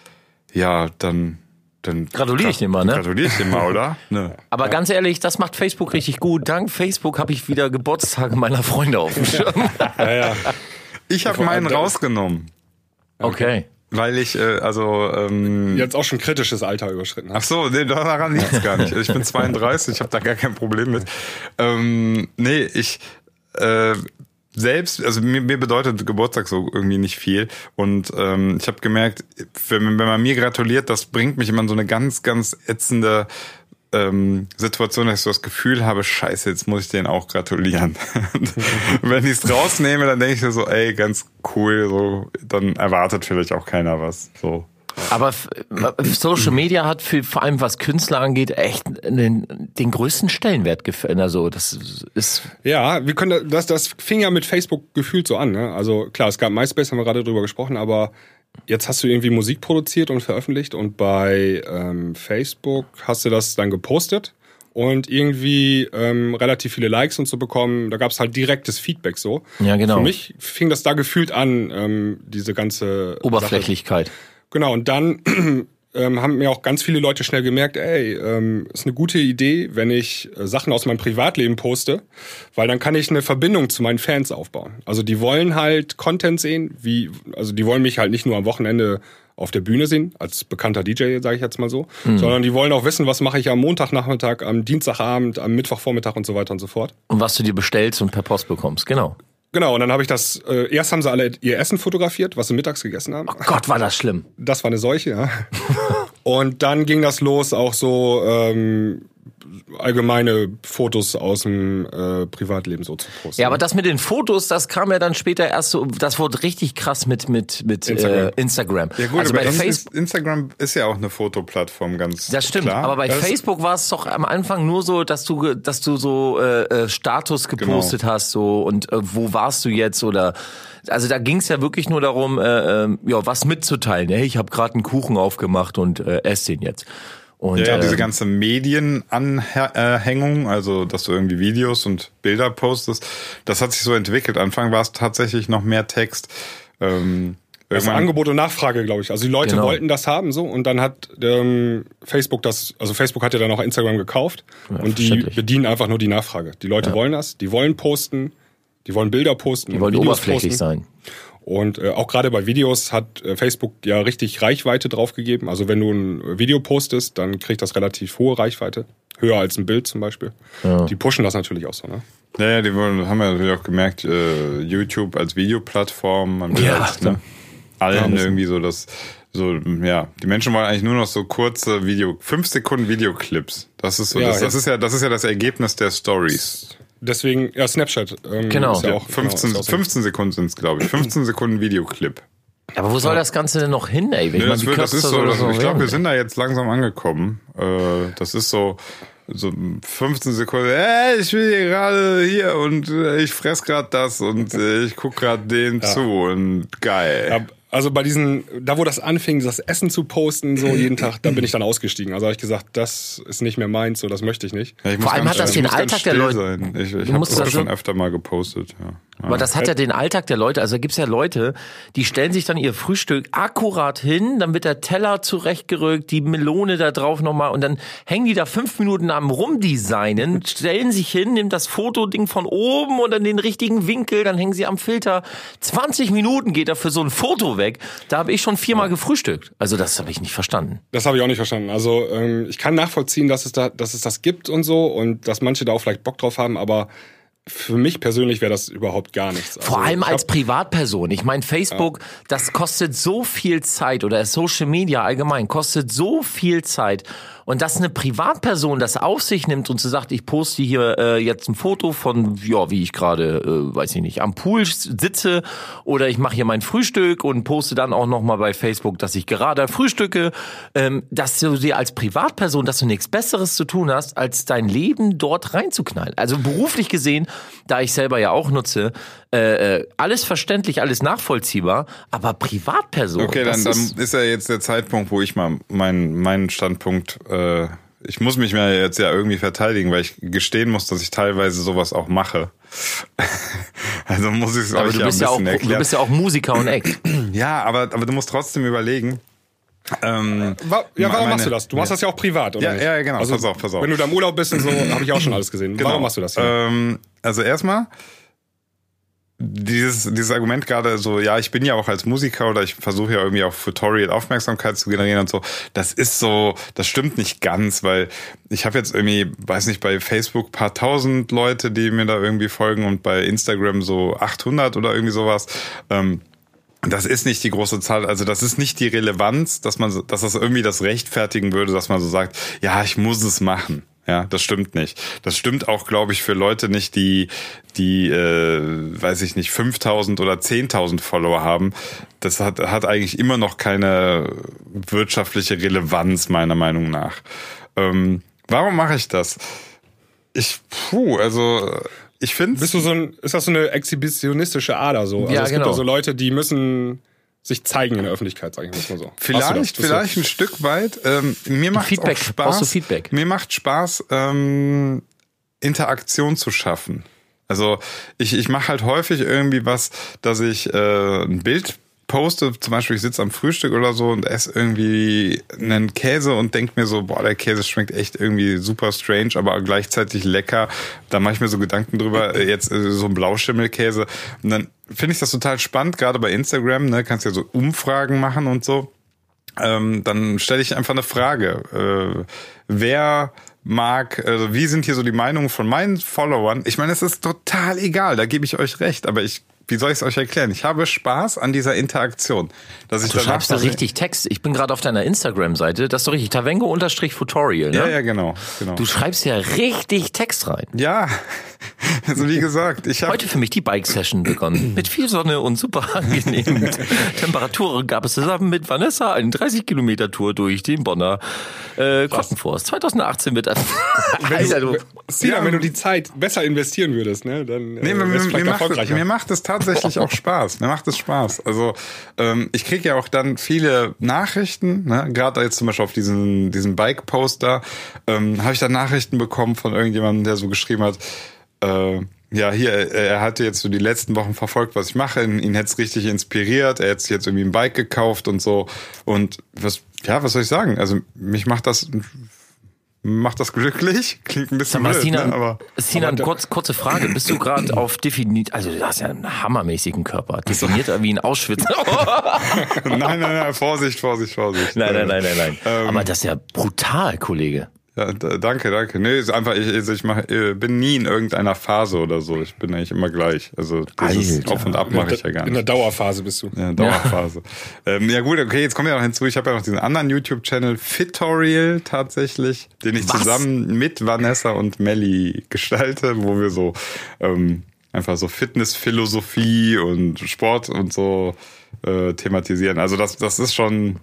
Ja, dann dann Gratuliere ich dem mal, ne? Gratuliere ich dem mal, oder? Ne. Aber ganz ehrlich, das macht Facebook richtig gut. Dank Facebook habe ich wieder Geburtstage meiner Freunde auf dem Schirm. Ja, ja. Ich habe meinen rausgenommen. Okay. Weil ich, äh, also, ähm, Jetzt auch schon kritisches Alter überschritten ach hast. so, nee, daran liegt es gar nicht. Ich bin 32, ich habe da gar kein Problem mit. Ähm, nee, ich äh, selbst, also mir, mir bedeutet Geburtstag so irgendwie nicht viel. Und ähm, ich habe gemerkt, wenn, wenn man mir gratuliert, das bringt mich immer in so eine ganz, ganz ätzende ähm, Situation, dass ich so das Gefühl habe, scheiße, jetzt muss ich denen auch gratulieren. Und wenn ich es rausnehme, dann denke ich mir so, ey, ganz cool, so, dann erwartet vielleicht auch keiner was. So. Aber f- Social Media hat für, vor allem was Künstler angeht, echt den, den größten Stellenwert gefällt. Also das ist Ja, wir können da- das, das fing ja mit Facebook gefühlt so an. Ne? Also klar, es gab MySpace, haben wir gerade drüber gesprochen, aber jetzt hast du irgendwie Musik produziert und veröffentlicht und bei ähm, Facebook hast du das dann gepostet und irgendwie ähm, relativ viele Likes und so bekommen. Da gab es halt direktes Feedback so. Ja, genau. Für mich fing das da gefühlt an, ähm, diese ganze Sache. Genau, und dann ähm, haben mir auch ganz viele Leute schnell gemerkt, ey, ähm, ist eine gute Idee, wenn ich äh, Sachen aus meinem Privatleben poste, weil dann kann ich eine Verbindung zu meinen Fans aufbauen. Also die wollen halt Content sehen, wie, also die wollen mich halt nicht nur am Wochenende auf der Bühne sehen, als bekannter DJ, sage ich jetzt mal so, sondern die wollen auch wissen, was mache ich am Montagnachmittag, am Dienstagabend, am Mittwochvormittag und so weiter und so fort. Und was du dir bestellst und per Post bekommst, genau. Genau, und dann habe ich das, äh, erst haben sie alle ihr Essen fotografiert, was sie mittags gegessen haben. Gott, war das schlimm. Das war eine Seuche, ja. Und dann ging das los, auch so ähm, allgemeine Fotos aus dem äh, Privatleben so zu posten. Ja, aber das mit den Fotos, das kam ja dann später erst so, das wurde richtig krass mit mit mit Instagram. Äh, Instagram. Ja gut, also aber bei Inst- Facebook Instagram ist ja auch eine Fotoplattform, ganz Das stimmt, klar. aber bei Das- Facebook war es doch am Anfang nur so, dass du, dass du so äh, äh, Status gepostet Genau. hast, so und äh, wo warst du jetzt oder also da ging es ja wirklich nur darum, äh, äh, ja was mitzuteilen. Hey, ich habe gerade einen Kuchen aufgemacht und äh, esse den jetzt. Und Ja, äh, diese ganze Medienanhängung, also dass du irgendwie Videos und Bilder postest, das hat sich so entwickelt. Anfang war es tatsächlich noch mehr Text. Ähm, irgendwann- Angebot und Nachfrage, glaube ich. Also die Leute Genau. wollten das haben so und dann hat ähm, Facebook das, also Facebook hat ja dann auch Instagram gekauft und die bedienen einfach nur die Nachfrage. Die Leute wollen das, die wollen posten, die wollen Bilder posten, die wollen Videos oberflächlich posten. sein. Und äh, auch gerade bei Videos hat äh, Facebook ja richtig Reichweite draufgegeben. Also wenn du ein Video postest, dann kriegt das relativ hohe Reichweite. Höher als ein Bild zum Beispiel. Die pushen das natürlich auch so, ne? Ja, ja, die wollen, haben ja natürlich auch gemerkt, äh, YouTube als Videoplattform, man will Ja, halt, klar. ne, allen müssen- irgendwie so das, so, ja, die Menschen wollen eigentlich nur noch so kurze Video, fünf Sekunden Videoclips. Das ist so, Ja, das, das ja. ist ja, das ist ja das Ergebnis der Stories. Deswegen, ja, Snapchat. Ähm, Genau. Ist ja Ja, auch, 15, genau, ist auch so. 15 Sekunden sind es, glaube ich. 15 Sekunden Videoclip. Aber wo soll das Ganze denn noch hin, ey? Ich Nee, das, wird, das ist so, das, noch ich glaube, wir sind da jetzt langsam angekommen. Äh, das ist so, so 15 Sekunden, äh, ich will hier gerade hier und äh, ich fress gerade das und äh, ich guck gerade dem zu und geil. Also bei diesen, da wo das anfing, das Essen zu posten, so jeden Tag, da bin ich dann ausgestiegen. Also habe ich gesagt, das ist nicht mehr meins, so das möchte ich nicht. Ja, ich Vor allem hat das den Alltag der Leute- Sein. Ich, ich habe das schon öfter mal gepostet. Ja. Aber das hat ja den Alltag der Leute. Also da gibt's ja Leute, die stellen sich dann ihr Frühstück akkurat hin, dann wird der Teller zurechtgerückt, die Melone da drauf nochmal und dann hängen die da fünf Minuten am Rumdesignen, stellen sich hin, nehmen das Fotoding von oben und dann den richtigen Winkel, dann hängen sie am Filter. 20 Minuten geht da für so ein Foto weg. Da habe ich schon viermal gefrühstückt. Also das habe ich nicht verstanden. Das habe ich auch nicht verstanden. Also ähm, ich kann nachvollziehen, dass es da, dass es das gibt und so und dass manche da auch vielleicht Bock drauf haben, aber für mich persönlich wäre das überhaupt gar nichts. Vor Also, allem als Privatperson. Ich meine, Facebook, das kostet so viel Zeit oder Social Media allgemein kostet so viel Zeit. Und dass eine Privatperson das auf sich nimmt und so sagt, ich poste hier äh, jetzt ein Foto von, ja, wie ich gerade, äh, weiß ich nicht, am Pool sitze oder ich mache hier mein Frühstück und poste dann auch nochmal bei Facebook, dass ich gerade frühstücke, ähm, dass du dir als Privatperson, dass du nichts Besseres zu tun hast, als dein Leben dort reinzuknallen. Also beruflich gesehen, da ich selber ja auch nutze, äh, äh, alles verständlich, alles nachvollziehbar, aber Privatperson. Okay, dann, das dann ist, ist ja jetzt der Zeitpunkt, wo ich mal meinen meinen Standpunkt, äh, ich muss mich mir jetzt ja irgendwie verteidigen, weil ich gestehen muss, dass ich teilweise sowas auch mache. also muss ich es euch du ja ein bist ja, auch, bisschen erklären. du bist ja auch Musiker und Act. ja, aber, aber du musst trotzdem überlegen. Ähm, Ja, warum meine- machst du das? Du machst das ja auch privat, oder Ja, nicht? ja, genau. Also, Pass auf, pass auf. Wenn du da im Urlaub bist und so, habe ich auch schon alles gesehen. Genau. Warum machst du das? Ja? Ähm, also erstmal dieses, dieses Argument gerade so, ja, ich bin ja auch als Musiker oder ich versuche ja irgendwie auf Tutorial Aufmerksamkeit zu generieren und so. Das ist so, das stimmt nicht ganz, weil ich habe jetzt irgendwie, weiß nicht, bei Facebook paar tausend Leute, die mir da irgendwie folgen und bei Instagram so 800 oder irgendwie sowas. Ähm, das ist nicht die große Zahl, also das ist nicht die Relevanz, dass man, dass das irgendwie das rechtfertigen würde, dass man so sagt, ja, ich muss es machen. Ja, das stimmt nicht. Das stimmt auch, glaube ich, für Leute nicht, die, die, äh, weiß ich nicht, 5000 oder 10.000 Follower haben. Das hat, hat eigentlich immer noch keine wirtschaftliche Relevanz, meiner Meinung nach. Ähm, warum mache ich das? Ich, puh, also, ich finde Bist du so ein, ist das so eine exhibitionistische Ader so? Also Ja, es genau. gibt ja so Leute, die müssen sich zeigen in der Öffentlichkeit, sag ich mal so. Vielleicht, vielleicht ein Stück weit. Ähm, mir macht Feedback. auch Spaß. Du Feedback? Mir macht Spaß, ähm, Interaktion zu schaffen. Also ich, ich mache halt häufig irgendwie was, dass ich äh, ein Bild poste, zum Beispiel ich sitze am Frühstück oder so und esse irgendwie einen Käse und denk mir so, boah, der Käse schmeckt echt irgendwie super strange, aber gleichzeitig lecker. Da mache ich mir so Gedanken drüber, äh, jetzt äh, so ein Blauschimmelkäse. Und dann finde ich das total spannend, gerade bei Instagram, ne, kannst ja so Umfragen machen und so ähm, dann stelle ich einfach eine Frage. Äh, wer mag, also wie sind hier so die Meinungen von meinen Followern? Ich meine, es ist total egal, da gebe ich euch recht, aber ich wie soll ich es euch erklären? Ich habe Spaß an dieser Interaktion. Dass ich Du schreibst da richtig Text. Ich bin gerade auf deiner Instagram-Seite. Das ist doch richtig. Tavengo-Tutorial, ne? Ja, ja, genau. genau. Du schreibst ja richtig Text rein. ja, also wie gesagt, ich habe Heute für mich die Bike-Session begonnen. Mit viel Sonne und super angenehmen Temperaturen gab es zusammen mit Vanessa eine 30-Kilometer-Tour durch den Bonner äh, Kottenforst. 2018 wird das. Alter, du. Sina, Ja. wenn du die Zeit besser investieren würdest, ne, dann Nee, äh, du mir, mir, macht, erfolgreicher. mir macht es tatsächlich auch Spaß. Mir macht es Spaß. Also ähm, ich kriege ja auch dann viele Nachrichten, ne? gerade jetzt zum Beispiel auf diesen, diesen Bike-Poster, ähm, habe ich dann Nachrichten bekommen von irgendjemandem, der so geschrieben hat, äh, ja, hier, er, er hatte jetzt so die letzten Wochen verfolgt, was ich mache, ihn, ihn hätte es richtig inspiriert, er hätte sich jetzt irgendwie ein Bike gekauft und so. Und was, ja, was soll ich sagen? Also mich macht das macht das glücklich. Klingt ein bisschen mal, blöd, Sinan, ne? aber Sinan kurz, kurze Frage. Bist du gerade auf definiert, also du hast ja einen hammermäßigen Körper, definierter wie ein Auschwitz. nein, nein, nein, Vorsicht, Vorsicht, Vorsicht. nein, nein, nein, nein, nein. Ähm, Aber das ist ja brutal, Kollege. Ja, danke, danke. Nee, ist einfach, ich, also ich mach, äh, bin nie in irgendeiner Phase oder so. Ich bin eigentlich immer gleich. Also dieses Alter. Auf und Ab mache ich ja gar In der nicht. Dauerphase bist du. Ja, Dauerphase. Ja. Ähm, ja gut, okay, jetzt kommt ja noch hinzu, ich habe ja noch diesen anderen YouTube-Channel, Fitorial tatsächlich, den ich Was? zusammen mit Vanessa und Melly gestalte, wo wir so ähm, einfach so Fitnessphilosophie und Sport und so äh, thematisieren. Also das, das ist schon.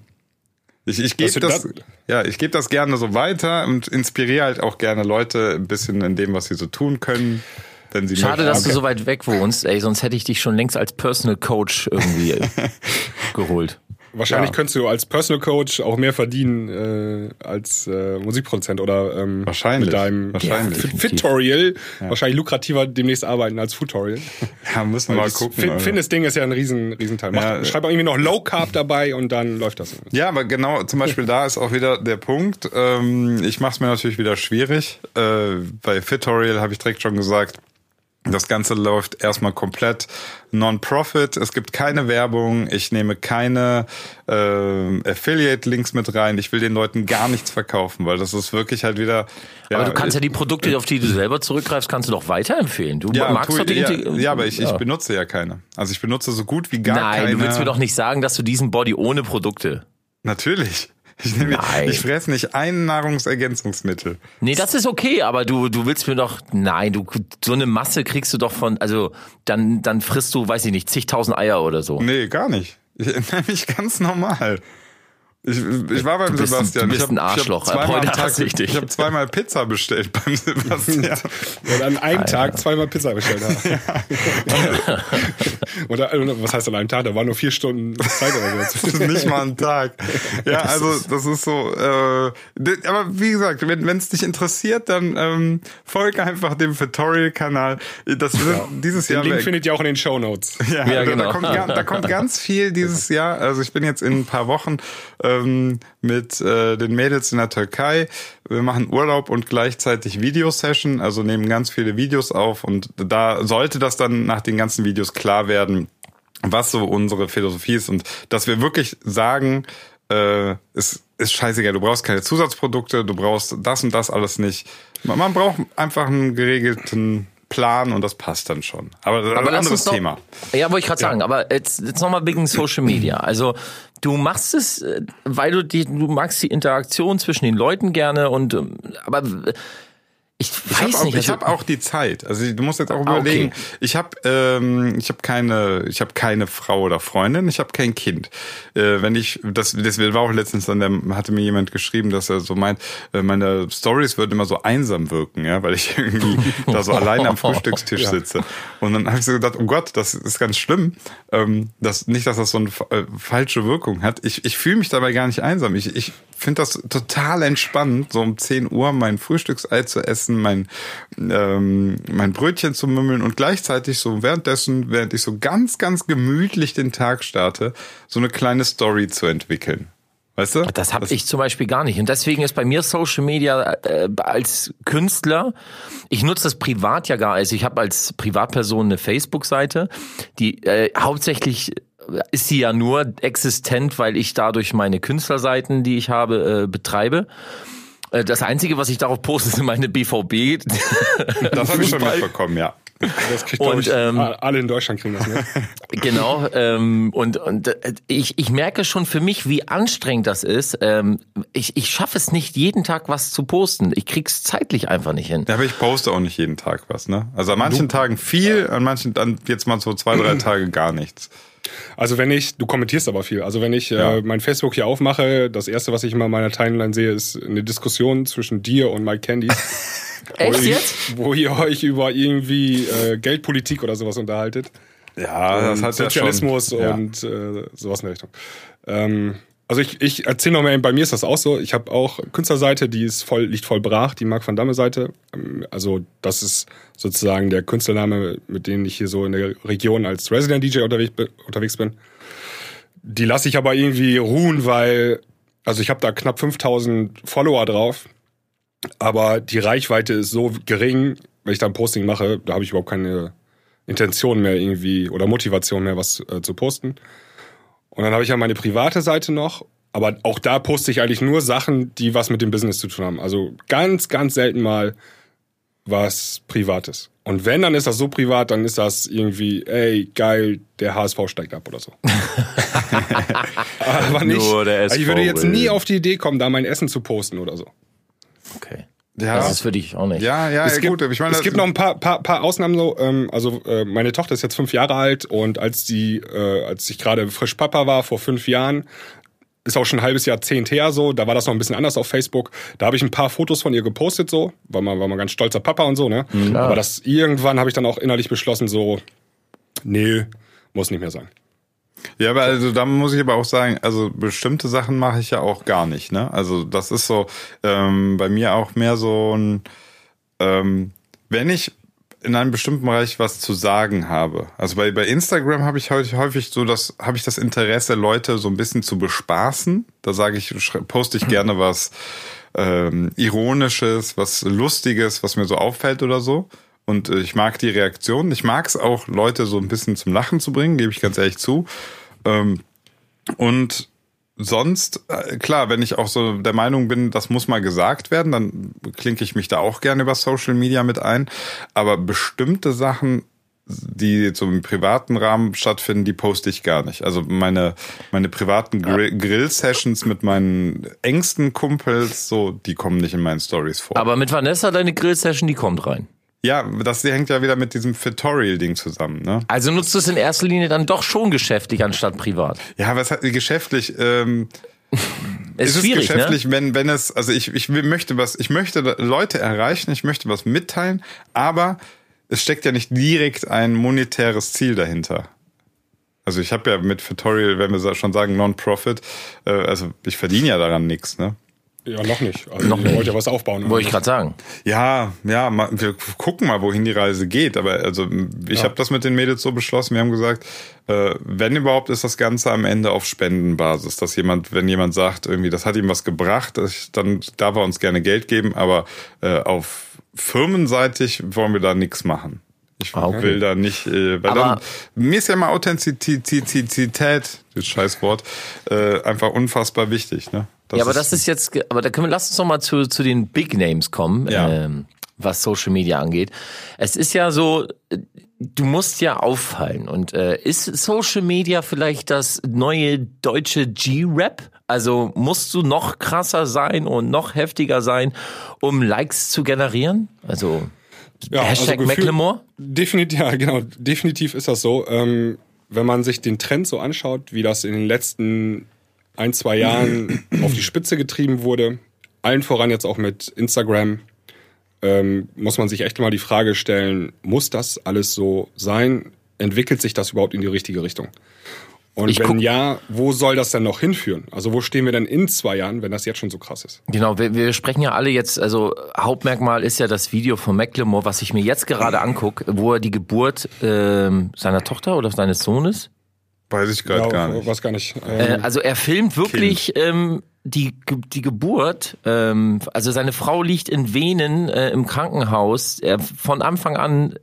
Ich, ich gebe Das- das, ja, ich gebe das gerne so weiter und inspiriere halt auch gerne Leute ein bisschen in dem, was sie so tun können. Wenn sie Schade, möchten. dass du so weit weg wohnst, ey, sonst hätte ich dich schon längst als Personal Coach irgendwie geholt. Wahrscheinlich Ja. könntest du als Personal Coach auch mehr verdienen äh, als äh, Musikproduzent oder ähm, Wahrscheinlich, mit deinem wahrscheinlich. Fit- Fitorial wahrscheinlich lukrativer demnächst arbeiten als Futorial. ja, müssen wir mal gucken. Fin- Alter. Fitness-Ding ist ja ein riesen, riesen Teil. Mach, Ja, schreib auch irgendwie noch Low Carb dabei und dann läuft das. Ja, aber genau, zum Beispiel da ist auch wieder der Punkt. Ähm, ich mache es mir natürlich wieder schwierig. Äh, bei Fitorial habe ich direkt schon gesagt, das Ganze läuft erstmal komplett non-profit. Es gibt keine Werbung. Ich nehme keine äh, Affiliate-Links mit rein. Ich will den Leuten gar nichts verkaufen, weil das ist wirklich halt wieder. Ja, Aber du kannst ja die Produkte, auf die du selber zurückgreifst, kannst du doch weiterempfehlen. Du ja, magst doch die ja, ja, aber ich, ich Ja. benutze ja keine. Also ich benutze so gut wie gar Nein, keine. du willst mir doch nicht sagen, dass du diesen Body ohne Produkte. Natürlich. Ich, nehme, Nein. ich fresse nicht ein Nahrungsergänzungsmittel. Nee, das ist okay, aber du, du willst mir doch, nein, du, so eine Masse kriegst du doch von, also, dann, dann frisst du, weiß ich nicht, zigtausend Eier oder so. Nee, gar nicht. Ich ernähre mich ganz normal. Ich, ich war beim Du bist Sebastian. du bist ein Arschloch. Ich habe zweimal, ich hab zweimal Pizza bestellt beim Sebastian. Und an einem Tag zweimal Pizza bestellt haben. oder äh, was heißt an einem Tag? Da waren nur vier Stunden Zeit oder Das so. ist nicht mal ein Tag. Ja, also das ist so. Äh, aber wie gesagt, wenn es dich interessiert, dann ähm, folge einfach dem Tutorial-Kanal. Das wird dieses Den Jahr Link weg. findet ihr auch in den Show Notes. Ja, Ja, da, genau. da, kommt, da kommt ganz viel dieses Jahr. Also ich bin jetzt in ein paar Wochen ähm, mit äh, den Mädels in der Türkei. Wir machen Urlaub und gleichzeitig Videosession, also nehmen ganz viele Videos auf und da sollte das dann nach den ganzen Videos klar werden, was so unsere Philosophie ist und dass wir wirklich sagen, äh, es ist scheißegal, du brauchst keine Zusatzprodukte, du brauchst das und das alles nicht. Man, man braucht einfach einen geregelten Plan und das passt dann schon. Aber, aber, ein anderes noch- Thema. Ja, wollte ich gerade sagen, aber jetzt, jetzt nochmal wegen Social Media. Also du machst es, äh, weil du die, du magst die Interaktion zwischen den Leuten gerne und ähm, aber ich Ich habe weiß auch, nicht. ich also- hab auch die Zeit. Also du musst jetzt auch Ah, überlegen. okay. Ich habe ähm, ich habe keine ich habe keine Frau oder Freundin. Ich habe kein Kind. Äh, wenn ich das das war auch letztens dann der, hatte mir jemand geschrieben, dass er so meint, äh, meine Stories würden immer so einsam wirken, ja, weil ich irgendwie da so alleine am Frühstückstisch sitze. Und dann habe ich so gedacht, oh Gott, das ist ganz schlimm. Ähm, das nicht, dass das so eine äh, falsche Wirkung hat. Ich ich fühle mich dabei gar nicht einsam. Ich ich finde das total entspannend, so um 10 Uhr mein Frühstücksei zu essen, mein, ähm, mein Brötchen zu mümmeln und gleichzeitig so währenddessen, während ich so ganz, ganz gemütlich den Tag starte, so eine kleine Story zu entwickeln. Weißt du? Das habe ich zum Beispiel gar nicht. Und deswegen ist bei mir Social Media äh, als Künstler, ich nutze das privat ja gar. Also ich habe als Privatperson eine Facebook-Seite, die äh, hauptsächlich ist sie ja nur existent, weil ich dadurch meine Künstlerseiten, die ich habe, äh, betreibe. Äh, Das Einzige, was ich darauf poste, sind meine BVB. Das habe ich schon mitbekommen, ja. Das kriegt, Und, ich, ähm, alle in Deutschland kriegen das, ne? Genau, ähm, und, und äh, ich, ich merke schon für mich, wie anstrengend das ist. Ähm, ich ich schaffe es nicht, jeden Tag was zu posten. Ich krieg's zeitlich einfach nicht hin. Ja, aber ich poste auch nicht jeden Tag was, ne? Also an manchen Tagen viel, an manchen dann jetzt mal so zwei, drei Tage gar nichts. Also wenn ich, du kommentierst aber viel. Also wenn ich Ja. äh, mein Facebook hier aufmache, das erste, was ich immer in meiner Timeline sehe, ist eine Diskussion zwischen dir und Mike Candy. Echt wo ihr- jetzt? Wo ihr euch über irgendwie äh, Geldpolitik oder sowas unterhaltet. Ja, das hat ja Sozialismus schon, ja. und äh, sowas in der Richtung. Ähm, also ich, ich erzähle noch mal, bei mir ist das auch so. Ich habe auch Künstlerseite, die ist voll, liegt voll brach, die Mark van Damme Seite. Ähm, Also das ist sozusagen der Künstlername, mit dem ich hier so in der Region als Resident DJ unterwegs, bin- unterwegs bin. Die lasse ich aber irgendwie ruhen, weil, also ich habe da knapp 5000 Follower drauf, aber die Reichweite ist so gering, wenn ich da ein Posting mache, da habe ich überhaupt keine Intention mehr irgendwie oder Motivation mehr, was äh, zu posten. Und dann habe ich ja meine private Seite noch, aber auch da poste ich eigentlich nur Sachen, die was mit dem Business zu tun haben. Also ganz, ganz selten mal was Privates. Und wenn, dann ist das so privat, dann ist das irgendwie, ey, geil, der HSV steigt ab oder so. aber nicht. Nur der also ich würde SV jetzt nie auf die Idee kommen, da mein Essen zu posten oder so. Okay. Ja. Das ist für dich auch nicht. Ja, ja, es ja, gibt, gut. Ich meine, es gibt noch ein paar, paar, paar Ausnahmen so. Ähm, also äh, meine Tochter ist jetzt fünf Jahre alt und als die, äh, als ich gerade frisch Papa war vor fünf Jahren, ist auch schon ein halbes Jahrzehnt her so. Da war das noch ein bisschen anders auf Facebook. Da habe ich ein paar Fotos von ihr gepostet so, war man war man ganz stolzer Papa und so ne. Aber das irgendwann habe ich dann auch innerlich beschlossen so, nee, muss nicht mehr sein. Ja, aber also da muss ich aber auch sagen, also bestimmte Sachen mache ich ja auch gar nicht, ne? Also das ist so ähm, bei mir auch mehr so ein, ähm, wenn ich in einem bestimmten Bereich was zu sagen habe. Also bei, bei Instagram habe ich häufig, so das, habe ich das Interesse, Leute so ein bisschen zu bespaßen. Da sage ich, poste ich gerne was ähm, Ironisches, was Lustiges, was mir so auffällt oder so. Und äh, ich mag die Reaktion. Ich mag es auch, Leute so ein bisschen zum Lachen zu bringen, gebe ich ganz ehrlich zu. Ähm, und sonst, äh, klar, wenn ich auch so der Meinung bin, das muss mal gesagt werden, dann klinke ich mich da auch gerne über Social Media mit ein. Aber bestimmte Sachen, die so im privaten Rahmen stattfinden, die poste ich gar nicht. Also meine, meine privaten Grill- Grill-Sessions mit meinen engsten Kumpels, so, die kommen nicht in meinen Stories vor. Aber mit Vanessa, deine Grill-Session, die kommt rein. Ja, das hängt ja wieder mit diesem Fitorial-Ding zusammen, ne? Also nutzt du es in erster Linie dann doch schon geschäftlich anstatt privat. Ja, was hat geschäftlich, ähm, Ist, es ist schwierig, geschäftlich, ne? wenn, wenn es, also ich, ich möchte was, ich möchte Leute erreichen, ich möchte was mitteilen, aber es steckt ja nicht direkt ein monetäres Ziel dahinter. Also ich habe ja mit Fitorial, wenn wir schon sagen, Non-Profit, äh, also ich verdiene ja daran nichts, ne? Ja, noch nicht. Also Noch ihr nicht. wollt ja was aufbauen. Wollte ich gerade sagen. Ja, ja, ma- wir gucken mal, wohin die Reise geht. Aber also ich habe das mit den Mädels so beschlossen. Wir haben gesagt, äh, wenn überhaupt, ist das Ganze am Ende auf Spendenbasis, dass jemand, wenn jemand sagt, irgendwie, das hat ihm was gebracht, das- dann darf er uns gerne Geld geben. Aber äh, auf firmenseitig wollen wir da nichts machen. Ich Ah, okay. will da nicht, äh, weil Aber- dann, mir ist ja mal Authentizität, das Scheißwort, äh, einfach unfassbar wichtig. Ne? Ja, aber das ist jetzt, aber da können wir, lass uns noch mal zu, zu den Big Names kommen, Ja. ähm, was Social Media angeht. Es ist ja so, äh, du musst ja auffallen und äh, ist Social Media vielleicht das neue deutsche G-Rap? Also musst du noch krasser sein und noch heftiger sein, um Likes zu generieren? Also Ja, Hashtag gefühlt- Macklemore? Definitiv, ja, genau. Definitiv ist das so. Ähm, wenn man sich den Trend so anschaut, wie das in den letzten ein, zwei Jahren auf die Spitze getrieben wurde, allen voran jetzt auch mit Instagram, ähm, muss man sich echt mal die Frage stellen, muss das alles so sein? Entwickelt sich das überhaupt in die richtige Richtung? Und Ich wenn ja, wo soll das denn noch hinführen? Also wo stehen wir denn in zwei Jahren, wenn das jetzt schon so krass ist? Genau, wir, wir sprechen ja alle jetzt, also Hauptmerkmal ist ja das Video von Macklemore, was ich mir jetzt gerade angucke, wo er die Geburt ähm, seiner Tochter oder seines Sohnes, Weiß ich gerade Ja, gar nicht. Was gar nicht. äh, Ähm, also er filmt wirklich ähm, die, die Geburt, ähm, also seine Frau liegt in Venen äh, im Krankenhaus, er, von Anfang an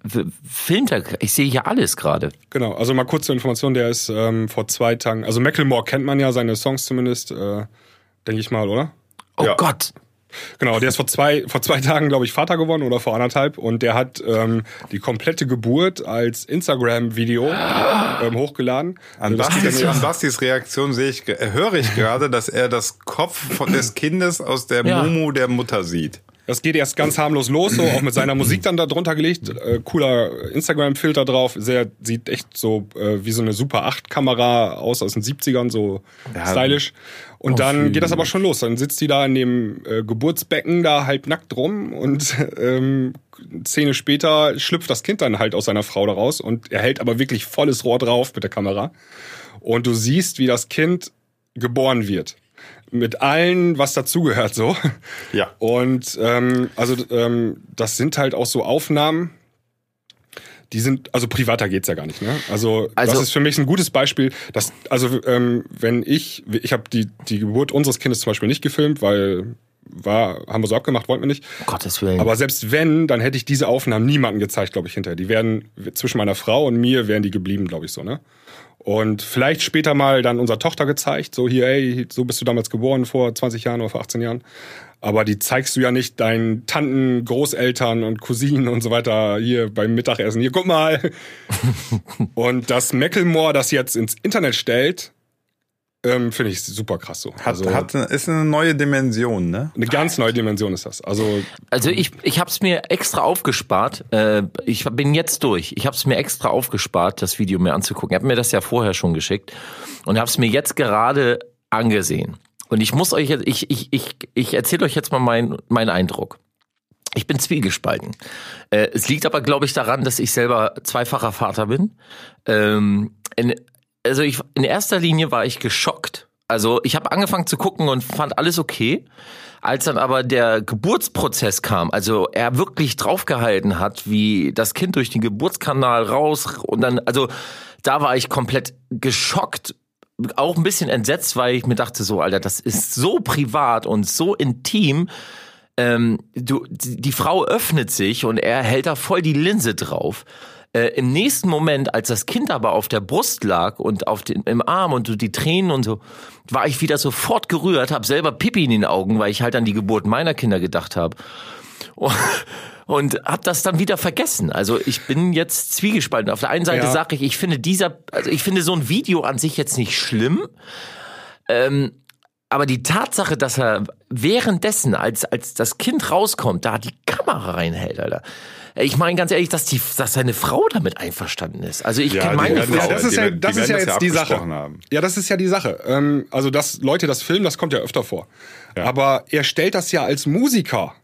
filmt er, ich sehe hier alles gerade. Genau, also mal kurz zur Information, der ist ähm, vor zwei Tagen, also Macklemore kennt man ja, seine Songs zumindest, äh, denke ich mal, oder? Oh Ja. Gott, Genau, der ist vor zwei, vor zwei Tagen, glaube ich, Vater geworden oder vor anderthalb. Und der hat ähm, die komplette Geburt als Instagram-Video ähm, hochgeladen. An Bastis, an Bastis Reaktion sehe ich, äh, höre ich gerade, dass er das Kopf von des Kindes aus der Ja. Mumu der Mutter sieht. Das geht erst ganz harmlos los, so auch mit seiner Musik dann da drunter gelegt. Äh, cooler Instagram-Filter drauf. Sehr, sieht echt so äh, wie so eine Super 8-Kamera aus aus den 70ern, so Ja. stylisch. Und dann geht das aber schon los. Dann sitzt die da in dem äh, Geburtsbecken da halb nackt rum und ähm, Szene später schlüpft das Kind dann halt aus seiner Frau da raus und er hält aber wirklich volles Rohr drauf mit der Kamera. Und du siehst, wie das Kind geboren wird. Mit allen, was dazugehört, so. Ja. Und ähm, also ähm, das sind halt auch so Aufnahmen, die sind, also privater geht's ja gar nicht, ne? Also, Also- das ist für mich ein gutes Beispiel, dass, also ähm, wenn ich, ich habe die, die Geburt unseres Kindes zum Beispiel nicht gefilmt, weil war, haben wir so abgemacht, wollten wir nicht. Um Gottes Willen. Aber selbst wenn, dann hätte ich diese Aufnahmen niemandem gezeigt, glaube ich, hinterher. Die wären zwischen meiner Frau und mir wären die geblieben, glaube ich, so, ne? Und vielleicht später mal dann unserer Tochter gezeigt, so hier, ey, so bist du damals geboren, vor 20 Jahren oder vor 18 Jahren. Aber die zeigst du ja nicht deinen Tanten, Großeltern und Cousinen und so weiter hier beim Mittagessen. Hier, guck mal. und dass Macklemore das jetzt ins Internet stellt, ähm, finde ich super krass so. Hat, also, hat, ist eine neue Dimension, ne? eine ganz neue Dimension ist das. Also Also ich, ich habe es mir extra aufgespart. Äh, ich bin jetzt durch. Ich habe es mir extra aufgespart, das Video mir anzugucken. Ich habe mir das ja vorher schon geschickt und habe es mir jetzt gerade angesehen. Und ich muss euch jetzt, ich, ich, ich, ich erzähle euch jetzt mal meinen mein Eindruck. Ich bin zwiegespalten. Äh, es liegt aber, glaube ich, daran, dass ich selber zweifacher Vater bin. Ähm, in, also ich, in erster Linie war ich geschockt. Also ich habe angefangen zu gucken und fand alles okay. Als dann aber der Geburtsprozess kam, also er wirklich draufgehalten hat, wie das Kind durch den Geburtskanal raus und dann, also da war ich komplett geschockt, auch ein bisschen entsetzt, weil ich mir dachte so, Alter, das ist so privat und so intim. Ähm, du, die die Frau öffnet sich und er hält da voll die Linse drauf. Äh, Im nächsten Moment, als das Kind aber auf der Brust lag und auf den, im Arm und so die Tränen und so, war ich wieder sofort gerührt, habe selber Pipi in den Augen, weil ich halt an die Geburt meiner Kinder gedacht habe. Und hab das dann wieder vergessen. Also ich bin jetzt zwiegespalten. Auf der einen Seite Ja. sage ich, ich finde dieser, also ich finde so ein Video an sich jetzt nicht schlimm. Ähm, aber die Tatsache, dass er währenddessen, als, als das Kind rauskommt, da die Kamera reinhält, Alter. Ich meine ganz ehrlich, dass, die, dass seine Frau damit einverstanden ist. Also ich Ja, kenne die meine Frau. ja, das ist die ja, das die ist ja jetzt die ja Sache. abgesprochen haben. Ja, das ist ja die Sache. Ähm, also, dass Leute das filmen, das kommt ja öfter vor. Aber er stellt das ja als Musiker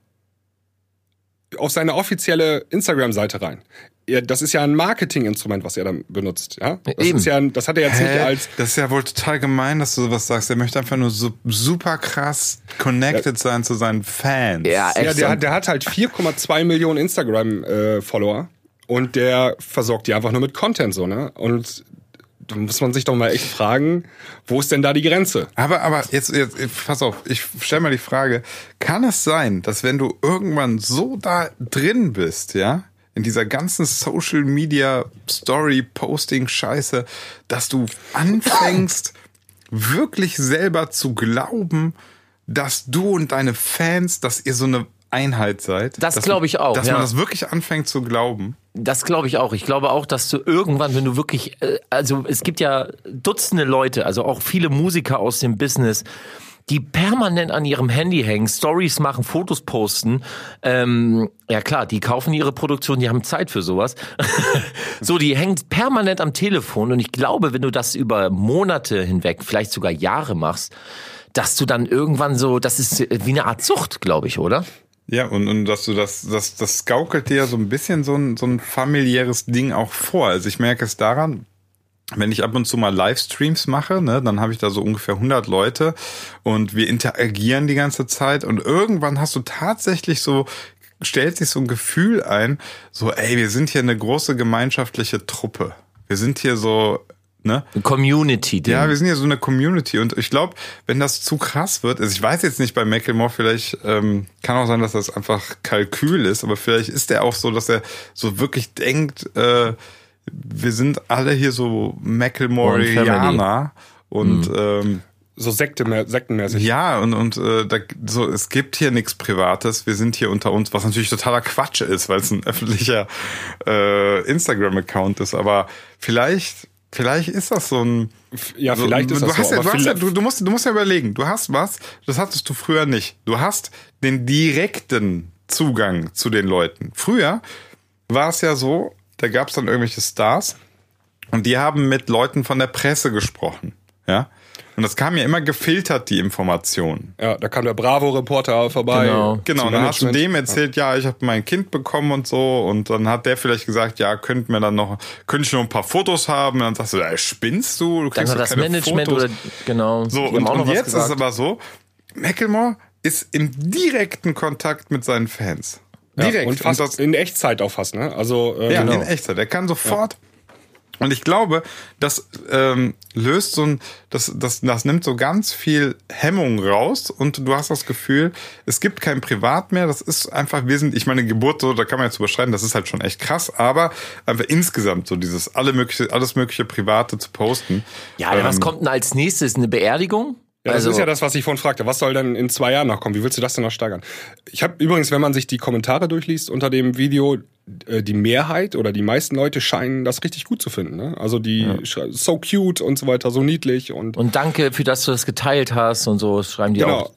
auf seine offizielle Instagram-Seite rein. Er, das ist ja ein Marketinginstrument, was er dann benutzt. Ja? Das, Eben. ist ja, das hat er jetzt nicht Hä? als Das ist ja wohl total gemein, dass du sowas sagst. Er möchte einfach nur so super krass connected sein zu seinen Fans. Ja, echt. Ja, der, der hat halt 4,2 Millionen Instagram-Follower und der versorgt die einfach nur mit Content so, ne? Und da muss man sich doch mal echt fragen, wo ist denn da die Grenze? Aber, aber jetzt, jetzt, pass auf, ich stell mal die Frage, kann es sein, dass wenn du irgendwann so da drin bist, ja, in dieser ganzen Social Media Story Posting Scheiße, dass du anfängst, wirklich selber zu glauben, dass du und deine Fans, dass ihr so eine Einheit seid? Das glaube ich auch, Dass ja. man das wirklich anfängt zu glauben. Das glaube ich auch. Ich glaube auch, dass du irgendwann, wenn du wirklich, äh, also es gibt ja Dutzende Leute, also auch viele Musiker aus dem Business, die permanent an ihrem Handy hängen, Stories machen, Fotos posten. Ähm, ja klar, die kaufen ihre Produktion, die haben Zeit für sowas. so, die hängen permanent am Telefon und ich glaube, wenn du das über Monate hinweg, vielleicht sogar Jahre machst, dass du dann irgendwann so, das ist wie eine Art Sucht, glaube ich, oder? Ja, und, und dass du das, das, das gaukelt dir so ein bisschen so ein, so ein familiäres Ding auch vor. Also ich merke es daran, wenn ich ab und zu mal Livestreams mache, ne, dann habe ich da so ungefähr 100 Leute und wir interagieren die ganze Zeit und irgendwann hast du tatsächlich so stellt sich so ein Gefühl ein, so ey, wir sind hier eine große gemeinschaftliche Truppe. Wir sind hier so, ne? Community. -Ding. Ja, wir sind ja so eine Community und ich glaube, wenn das zu krass wird, also ich weiß jetzt nicht bei Macklemore, vielleicht ähm, kann auch sein, dass das einfach Kalkül ist, aber vielleicht ist er auch so, dass er so wirklich denkt, äh, wir sind alle hier so One Macklemorianer und ähm, so Sekte, sektenmäßig. Ja, und, und äh, da, so, es gibt hier nichts Privates, wir sind hier unter uns, was natürlich totaler Quatsch ist, weil es ein öffentlicher äh, Instagram-Account ist, aber vielleicht, vielleicht ist das so ein. Ja, so, vielleicht ist du das hast so. ja, du, hast ja, du, du, musst, du musst ja überlegen, du hast was, das hattest du früher nicht. Du hast den direkten Zugang zu den Leuten. Früher war es ja so, da gab es dann irgendwelche Stars und die haben mit Leuten von der Presse gesprochen. Ja. Und das kam ja immer gefiltert, die Informationen. ja, da kam der Bravo-Reporter vorbei. Genau. Genau, zum dann hast du Management. dem erzählt, ja, ich habe mein Kind bekommen und so. Und dann hat der vielleicht gesagt, ja, könnten wir dann noch, könnte ich noch ein paar Fotos haben? Und dann sagst du, ey, spinnst du? Du Dann kriegst hat doch das keine Management Fotos. oder genau. So, und, haben auch noch und jetzt ist gesagt. es aber so, Macklemore ist im direkten Kontakt mit seinen Fans. Ja, Direkt. und fast das, in Echtzeit auch fast, ne? Also, äh, ja, genau. in Echtzeit. Er kann sofort. Und ich glaube, das ähm, löst so ein, das, das, das nimmt so ganz viel Hemmung raus und du hast das Gefühl, es gibt kein Privat mehr. Das ist einfach, wir sind, ich meine, Geburt so, da kann man jetzt überschreiten, das ist halt schon echt krass, aber einfach insgesamt so dieses alle mögliche, alles mögliche Private zu posten. ja, was ähm, kommt denn als nächstes? Eine Beerdigung? Ja, das also, ist ja das, was ich vorhin fragte. Was soll denn in zwei Jahren noch kommen? Wie willst du das denn noch steigern? Ich habe übrigens, wenn man sich die Kommentare durchliest unter dem Video, äh, die Mehrheit oder die meisten Leute scheinen das richtig gut zu finden. Ne? Also die schreiben, so cute und so weiter, so niedlich und und danke für, dass du das geteilt hast und so, schreiben die genau. auch.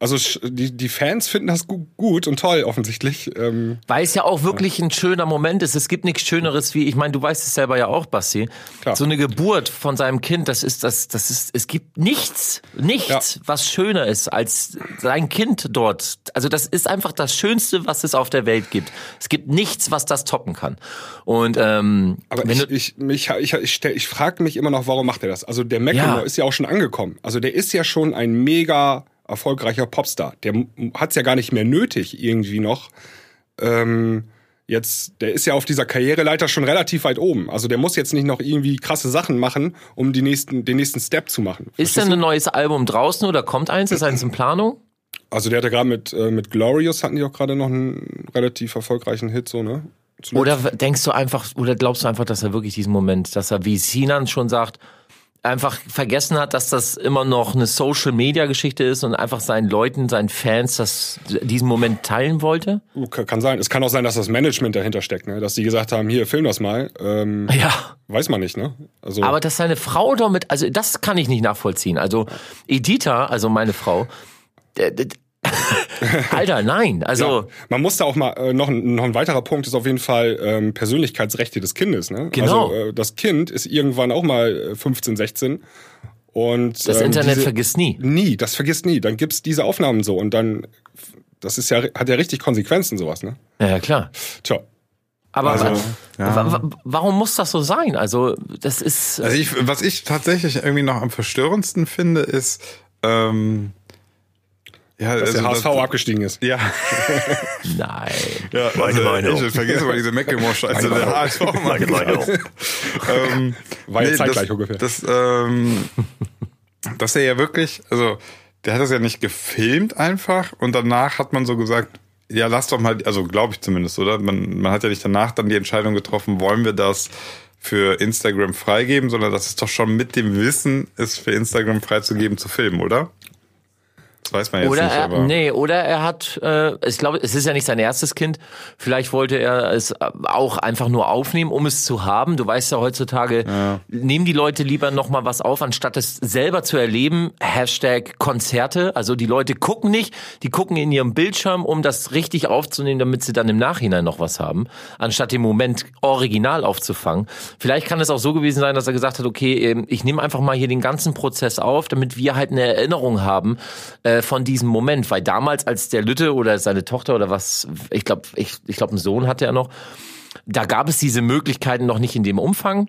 Also die, die Fans finden das gu gut und toll offensichtlich. Ähm, Weil es ja auch wirklich ein schöner Moment ist. Es gibt nichts Schöneres wie, ich meine, du weißt es selber ja auch, Basti. Klar. So eine Geburt von seinem Kind, das ist, das, das ist, es gibt nichts, nichts, Ja. was schöner ist als sein Kind dort. Also das ist einfach das Schönste, was es auf der Welt gibt. Es gibt nichts, was das toppen kann. Und ähm, aber wenn ich, du, ich, mich, ich, ich, stell- ich frage mich immer noch, warum macht er das? Also der Macklemore Ja. ist ja auch schon angekommen. Also der ist ja schon ein mega erfolgreicher Popstar. Der hat es ja gar nicht mehr nötig irgendwie noch. Ähm, jetzt, der ist ja auf dieser Karriereleiter schon relativ weit oben. Also der muss jetzt nicht noch irgendwie krasse Sachen machen, um die nächsten, den nächsten Step zu machen. ist denn ein neues Album draußen oder kommt eins? Ist eins in Planung? Also der hatte gerade mit, äh, mit Glorious hatten die auch gerade noch einen relativ erfolgreichen Hit, so, ne? Zuletzt. Oder denkst du einfach, oder glaubst du einfach, dass er wirklich diesen Moment, dass er, wie Sinan schon sagt, einfach vergessen hat, dass das immer noch eine Social-Media-Geschichte ist und einfach seinen Leuten, seinen Fans das, diesen Moment teilen wollte? Uh, kann sein. Es kann auch sein, dass das Management dahinter steckt, ne? Dass die gesagt haben, hier, film das mal. Ähm, Ja. Weiß man nicht, ne? Also, Aber dass seine Frau damit, also das kann ich nicht nachvollziehen. Also Editha, also meine Frau, Alter, nein. Also ja, man muss da auch mal, äh, noch, ein, noch ein weiterer Punkt ist auf jeden Fall ähm, Persönlichkeitsrechte des Kindes, ne? Genau. Also äh, das Kind ist irgendwann auch mal äh, 15, 16 und das ähm, Internet diese, vergisst nie. Nie, das vergisst nie. Dann gibt's diese Aufnahmen so und dann, das ist ja, hat ja richtig Konsequenzen sowas, ne? Ja, klar. Tja. Aber Also, wa- warum muss das so sein? Also das ist Also ich, was ich tatsächlich irgendwie noch am verstörendsten finde, ist, ähm, ja, Dass der HSV das- abgestiegen ist. Ja, nein. ja Meine also, Meinung. Ich vergesse mal diese Macklemore-Scheiße. Der HSV Meine Meinung. War ähm, ja zeitgleich das, ungefähr. Das, ähm, dass er ja wirklich, also der hat das ja nicht gefilmt einfach und danach hat man so gesagt, ja, lass doch mal, also glaube ich zumindest, oder? Man, man hat ja nicht danach dann die Entscheidung getroffen, wollen wir das für Instagram freigeben, sondern das ist doch schon mit dem Wissen, es für Instagram freizugeben, zu filmen, oder? Das weiß man jetzt Oder nicht, er, aber. nee, oder er hat, äh, ich glaube, es ist ja nicht sein erstes Kind. Vielleicht wollte er es auch einfach nur aufnehmen, um es zu haben. Du weißt ja heutzutage, nehmen die Leute lieber noch mal was auf, anstatt es selber zu erleben. Hashtag Konzerte. Also die Leute gucken nicht, die gucken in ihrem Bildschirm, um das richtig aufzunehmen, damit sie dann im Nachhinein noch was haben, anstatt den Moment original aufzufangen. Vielleicht kann es auch so gewesen sein, dass er gesagt hat, okay, ähm, ich nehme einfach mal hier den ganzen Prozess auf, damit wir halt eine Erinnerung haben äh, von diesem Moment. Weil damals, als der Lütte oder seine Tochter oder was, ich glaube, ich, ich glaube, einen Sohn hatte er noch, da gab es diese Möglichkeiten noch nicht in dem Umfang.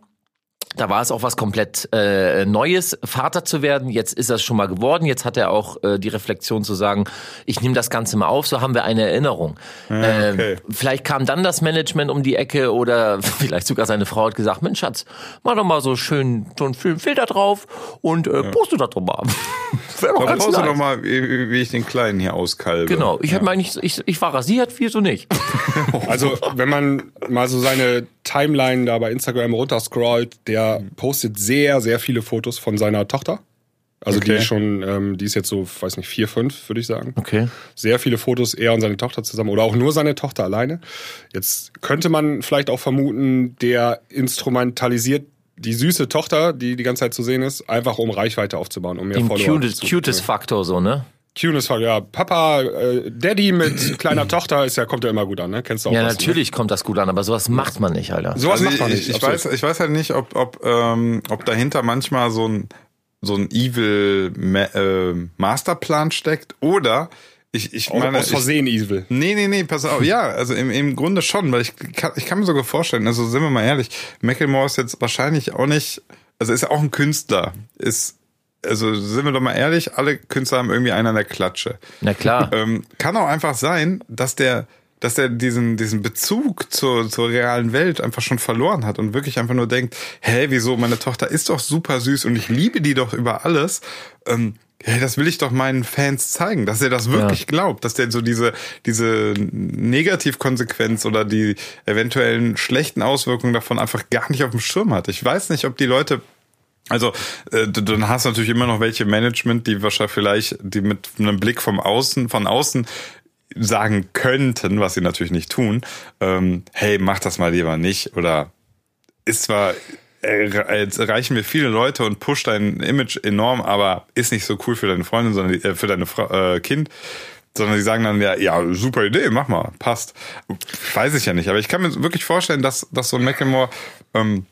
Da war es auch was komplett äh, Neues, Vater zu werden. Jetzt ist es schon mal geworden. Jetzt hat er auch äh, die Reflexion zu sagen, ich nehme das Ganze mal auf, so haben wir eine Erinnerung. okay. äh, vielleicht kam dann das Management um die Ecke oder vielleicht sogar seine Frau hat gesagt, Mensch Schatz, mach doch mal so schön so einen schönen Filter drauf und äh, poste das doch mal. Wäre doch ganz nice. doch mal, wie, wie ich den Kleinen hier auskalbe. Genau, ich hab mir eigentlich, ich, ich war rasiert, wieso nicht? Also, wenn man mal so seine Timeline da bei Instagram runterscrollt, der postet sehr, sehr viele Fotos von seiner Tochter. Also die Okay. ist schon, ähm, die ist jetzt so, weiß nicht, vier, fünf, würde ich sagen. Okay. Sehr viele Fotos, er und seine Tochter zusammen oder auch nur seine Tochter alleine. Jetzt könnte man vielleicht auch vermuten, der instrumentalisiert die süße Tochter, die die ganze Zeit zu sehen ist, einfach um Reichweite aufzubauen, um mehr Den Follower cutest, zu cutest Faktor so, ne? Cuteness Faktor, ja. Papa, äh, Daddy mit kleiner Tochter ist ja, kommt ja immer gut an, ne? Kennst du auch Ja, was, natürlich kommt das gut an, aber sowas macht man nicht, Alter. Ne? Sowas Also macht man ich, nicht. Ich, absolut. weiß, ich weiß halt nicht, ob, ob, ähm, ob dahinter manchmal so ein, so ein evil Ma äh, Masterplan steckt oder ich, ich meine. aus Versehen evil. Ich, nee, nee, nee, pass auf. Ja, also im, im Grunde schon, weil ich kann, ich kann mir sogar vorstellen, also sind wir mal ehrlich, Macklemore ist jetzt wahrscheinlich auch nicht, also ist ja auch ein Künstler, ist, also sind wir doch mal ehrlich, alle Künstler haben irgendwie einen an der Klatsche. Na klar. Ähm, kann auch einfach sein, dass der, dass der diesen, diesen Bezug zur, zur realen Welt einfach schon verloren hat und wirklich einfach nur denkt, hä, wieso, meine Tochter ist doch super süß und ich liebe die doch über alles. Ähm, hey, das will ich doch meinen Fans zeigen, dass er das wirklich Ja. glaubt, dass der so diese, diese Negativkonsequenz oder die eventuellen schlechten Auswirkungen davon einfach gar nicht auf dem Schirm hat. Ich weiß nicht, ob die Leute also äh, dann hast du natürlich immer noch welche Management, die wahrscheinlich vielleicht, die mit einem Blick vom Außen, von außen sagen könnten, was sie natürlich nicht tun, ähm, hey, mach das mal lieber nicht. Oder ist zwar, äh, jetzt erreichen wir viele Leute und pusht dein Image enorm, aber ist nicht so cool für deine Freundin, sondern äh, für deine Frau, äh, Kind. Sondern die sagen dann, ja, ja, super Idee, mach mal, passt. Weiß ich ja nicht. Aber ich kann mir wirklich vorstellen, dass, dass so ein Macklemore ähm,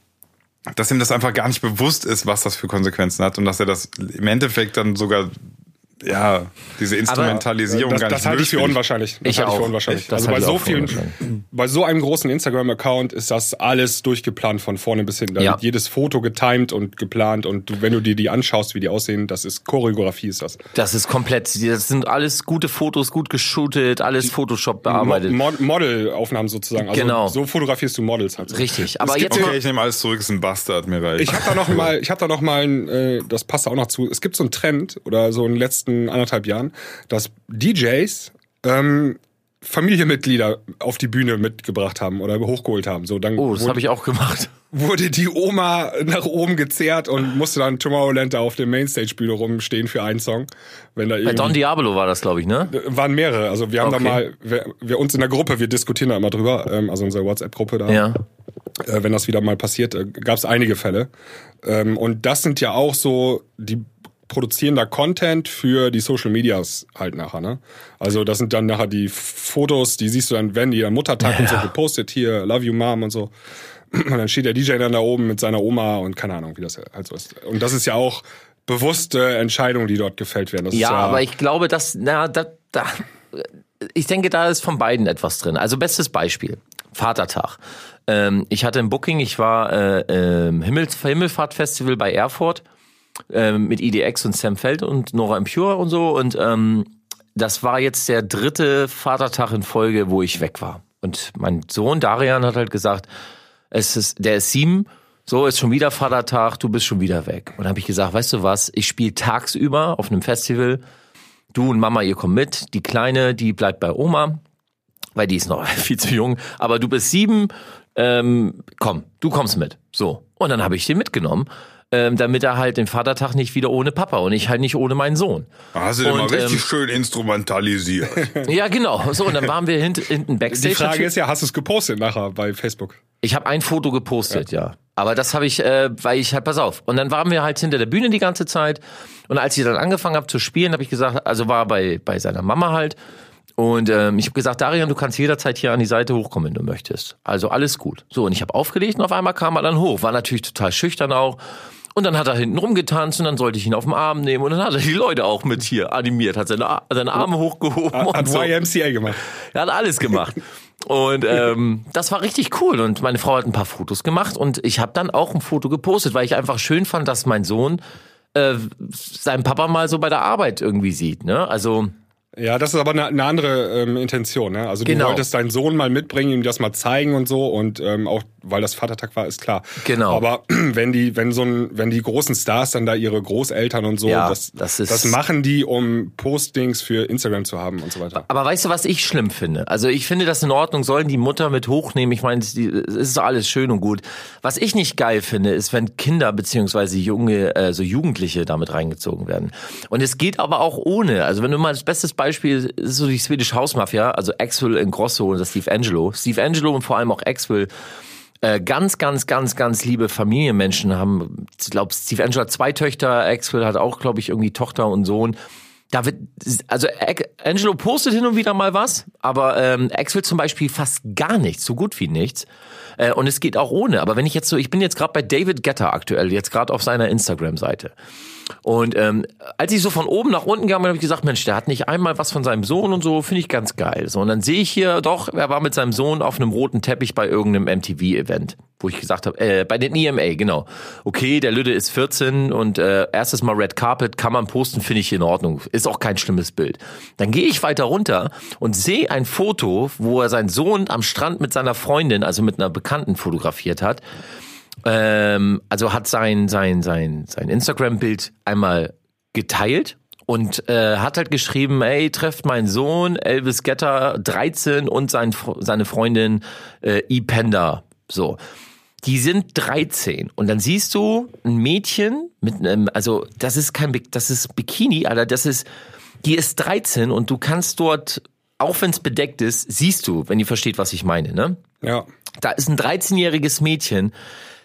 dass ihm das einfach gar nicht bewusst ist, was das für Konsequenzen hat und dass er das im Endeffekt dann sogar ja diese Instrumentalisierung das, gar nicht das halte ich für unwahrscheinlich. Das Ich halte ich auch. für unwahrscheinlich. Das also bei ich so vielen, unwahrscheinlich. bei so einem großen Instagram-Account ist das alles durchgeplant von vorne bis hinten. Da Ja. wird jedes Foto getimed und geplant und du, wenn du dir die anschaust, wie die aussehen, das ist Choreografie ist das. Das ist komplett, das sind alles gute Fotos, gut geshootet, alles Photoshop bearbeitet. Mo Mod Modelaufnahmen sozusagen. Also Genau. so fotografierst du Models halt. So. Richtig. Aber jetzt Okay, mal, ich nehme alles zurück, ist ein Bastard, mir reicht. Ich habe da noch mal, ich habe da noch mal, ein, äh, das passt auch noch zu. Es gibt so einen Trend oder so in den letzten anderthalb Jahren, dass DJs ähm, Familienmitglieder auf die Bühne mitgebracht haben oder hochgeholt haben. So dann oh, das habe ich auch gemacht. wurde die Oma nach oben gezerrt und musste dann Tomorrowland da auf der Mainstage-Bühne rumstehen für einen Song. Wenn da Bei Don Diablo war das, glaube ich, ne? waren mehrere. Also wir haben Okay. da mal, wir, wir uns in der Gruppe, wir diskutieren da immer drüber, ähm, also unsere WhatsApp-Gruppe da Ja. äh, wenn das wieder mal passiert, äh, gab es einige Fälle. Ähm, und das sind ja auch so, die produzieren da Content für die Social Medias halt nachher, ne? Also das sind dann nachher die Fotos, die siehst du dann, wenn die am Muttertag und so gepostet, hier, love you mom und so. Und dann steht der DJ dann da oben mit seiner Oma und keine Ahnung, wie das halt so ist. Und das ist ja auch bewusste Entscheidungen, die dort gefällt werden. Das Ja, ja, aber ich glaube, dass, na, da, da, ich denke, da ist von beiden etwas drin. Also bestes Beispiel, Vatertag. Ähm, ich hatte ein Booking, ich war äh, im Himmels Himmelfahrtfestival bei Erfurt ähm, mit IDX und Sam Feld und Nora Impure und so und ähm, das war jetzt der dritte Vatertag in Folge, wo ich weg war. Und mein Sohn Darian hat halt gesagt, es ist, der ist sieben, so ist schon wieder Vatertag, du bist schon wieder weg. Und habe ich gesagt, weißt du was, ich spiele tagsüber auf einem Festival, du und Mama, ihr kommt mit, die Kleine, die bleibt bei Oma, weil die ist noch viel zu jung, aber du bist sieben, ähm, komm, du kommst mit. So. Und dann habe ich den mitgenommen. Ähm, damit er halt den Vatertag nicht wieder ohne Papa und ich halt nicht ohne meinen Sohn. Hast du den mal Und, richtig ähm, schön instrumentalisiert. Ja, genau. So, und dann waren wir hint, hinten Backstage. die Frage natürlich. ist ja, hast du es gepostet nachher bei Facebook? Ich habe ein Foto gepostet, ja. Aber das habe ich, äh, weil ich halt, pass auf. Und dann waren wir halt hinter der Bühne die ganze Zeit. Und als ich dann angefangen habe zu spielen, habe ich gesagt, also war bei, bei seiner Mama halt. Und ähm, ich habe gesagt, Darian, du kannst jederzeit hier an die Seite hochkommen, wenn du möchtest. Also alles gut. So, und ich habe aufgelegt und auf einmal kam er dann hoch. War natürlich total schüchtern auch. Und dann hat er hinten rumgetanzt und dann sollte ich ihn auf den Arm nehmen und dann hat er die Leute auch mit hier animiert, hat seine, Ar- seine Arme hochgehoben und Hat so. YMCA gemacht. Er hat alles gemacht. Und ähm, das war richtig cool. Und meine Frau hat ein paar Fotos gemacht und ich habe dann auch ein Foto gepostet, weil ich einfach schön fand, dass mein Sohn äh, seinen Papa mal so bei der Arbeit irgendwie sieht. Ne? Also Ja, das ist aber eine, eine andere ähm, Intention. Ne? Also Genau. du wolltest deinen Sohn mal mitbringen, ihm das mal zeigen und so und ähm, auch weil das Vatertag war, ist klar. Genau. Aber wenn die, wenn so ein, wenn die großen Stars dann da ihre Großeltern und so, Ja, das, das ist- das machen die, um Postings für Instagram zu haben und so weiter. Aber weißt du, was ich schlimm finde? Also ich finde das in Ordnung, sollen die Mutter mit hochnehmen. Ich meine, es ist alles schön und gut. Was ich nicht geil finde, ist, wenn Kinder beziehungsweise junge, äh, so Jugendliche damit reingezogen werden. Und es geht aber auch ohne. Also wenn du mal das bestes Beispiel ist so die Swedish House Mafia, also Axel Ingrosso und das Steve Angelo. Steve Angelo und vor allem auch Axel äh, ganz, ganz, ganz, ganz liebe Familienmenschen haben, ich glaube, Steve Angelo hat zwei Töchter, Axel hat auch, glaube ich, irgendwie Tochter und Sohn. Da wird, also Angelo postet hin und wieder mal was, aber ähm, Axel zum Beispiel fast gar nichts, so gut wie nichts. Äh, und es geht auch ohne. Aber wenn ich jetzt so, ich bin jetzt gerade bei David Getter aktuell, jetzt gerade auf seiner Instagram-Seite. Und ähm, als ich so von oben nach unten gegangen bin, habe ich gesagt, Mensch, der hat nicht einmal was von seinem Sohn und so, finde ich ganz geil. So, und dann sehe ich hier doch, er war mit seinem Sohn auf einem roten Teppich bei irgendeinem MTV-Event, wo ich gesagt habe, äh, bei den EMA, genau. Okay, der Lüde ist 14 und äh, erstes Mal Red Carpet kann man posten, finde ich in Ordnung. Ist auch kein schlimmes Bild. Dann gehe ich weiter runter und sehe ein Foto, wo er seinen Sohn am Strand mit seiner Freundin, also mit einer Bekannten fotografiert hat. Ähm, also hat sein, sein, sein, sein Instagram-Bild einmal geteilt und äh, hat halt geschrieben, ey, trefft meinen Sohn, Elvis Getter, 13 und sein, seine Freundin äh, E. Penda. So. Die sind 13 und dann siehst du ein Mädchen mit einem, also das ist kein, das ist Bikini, Alter, das ist, die ist 13 und du kannst dort, auch wenn es bedeckt ist, siehst du, wenn ihr versteht, was ich meine, ne? Ja. da ist ein 13-jähriges Mädchen.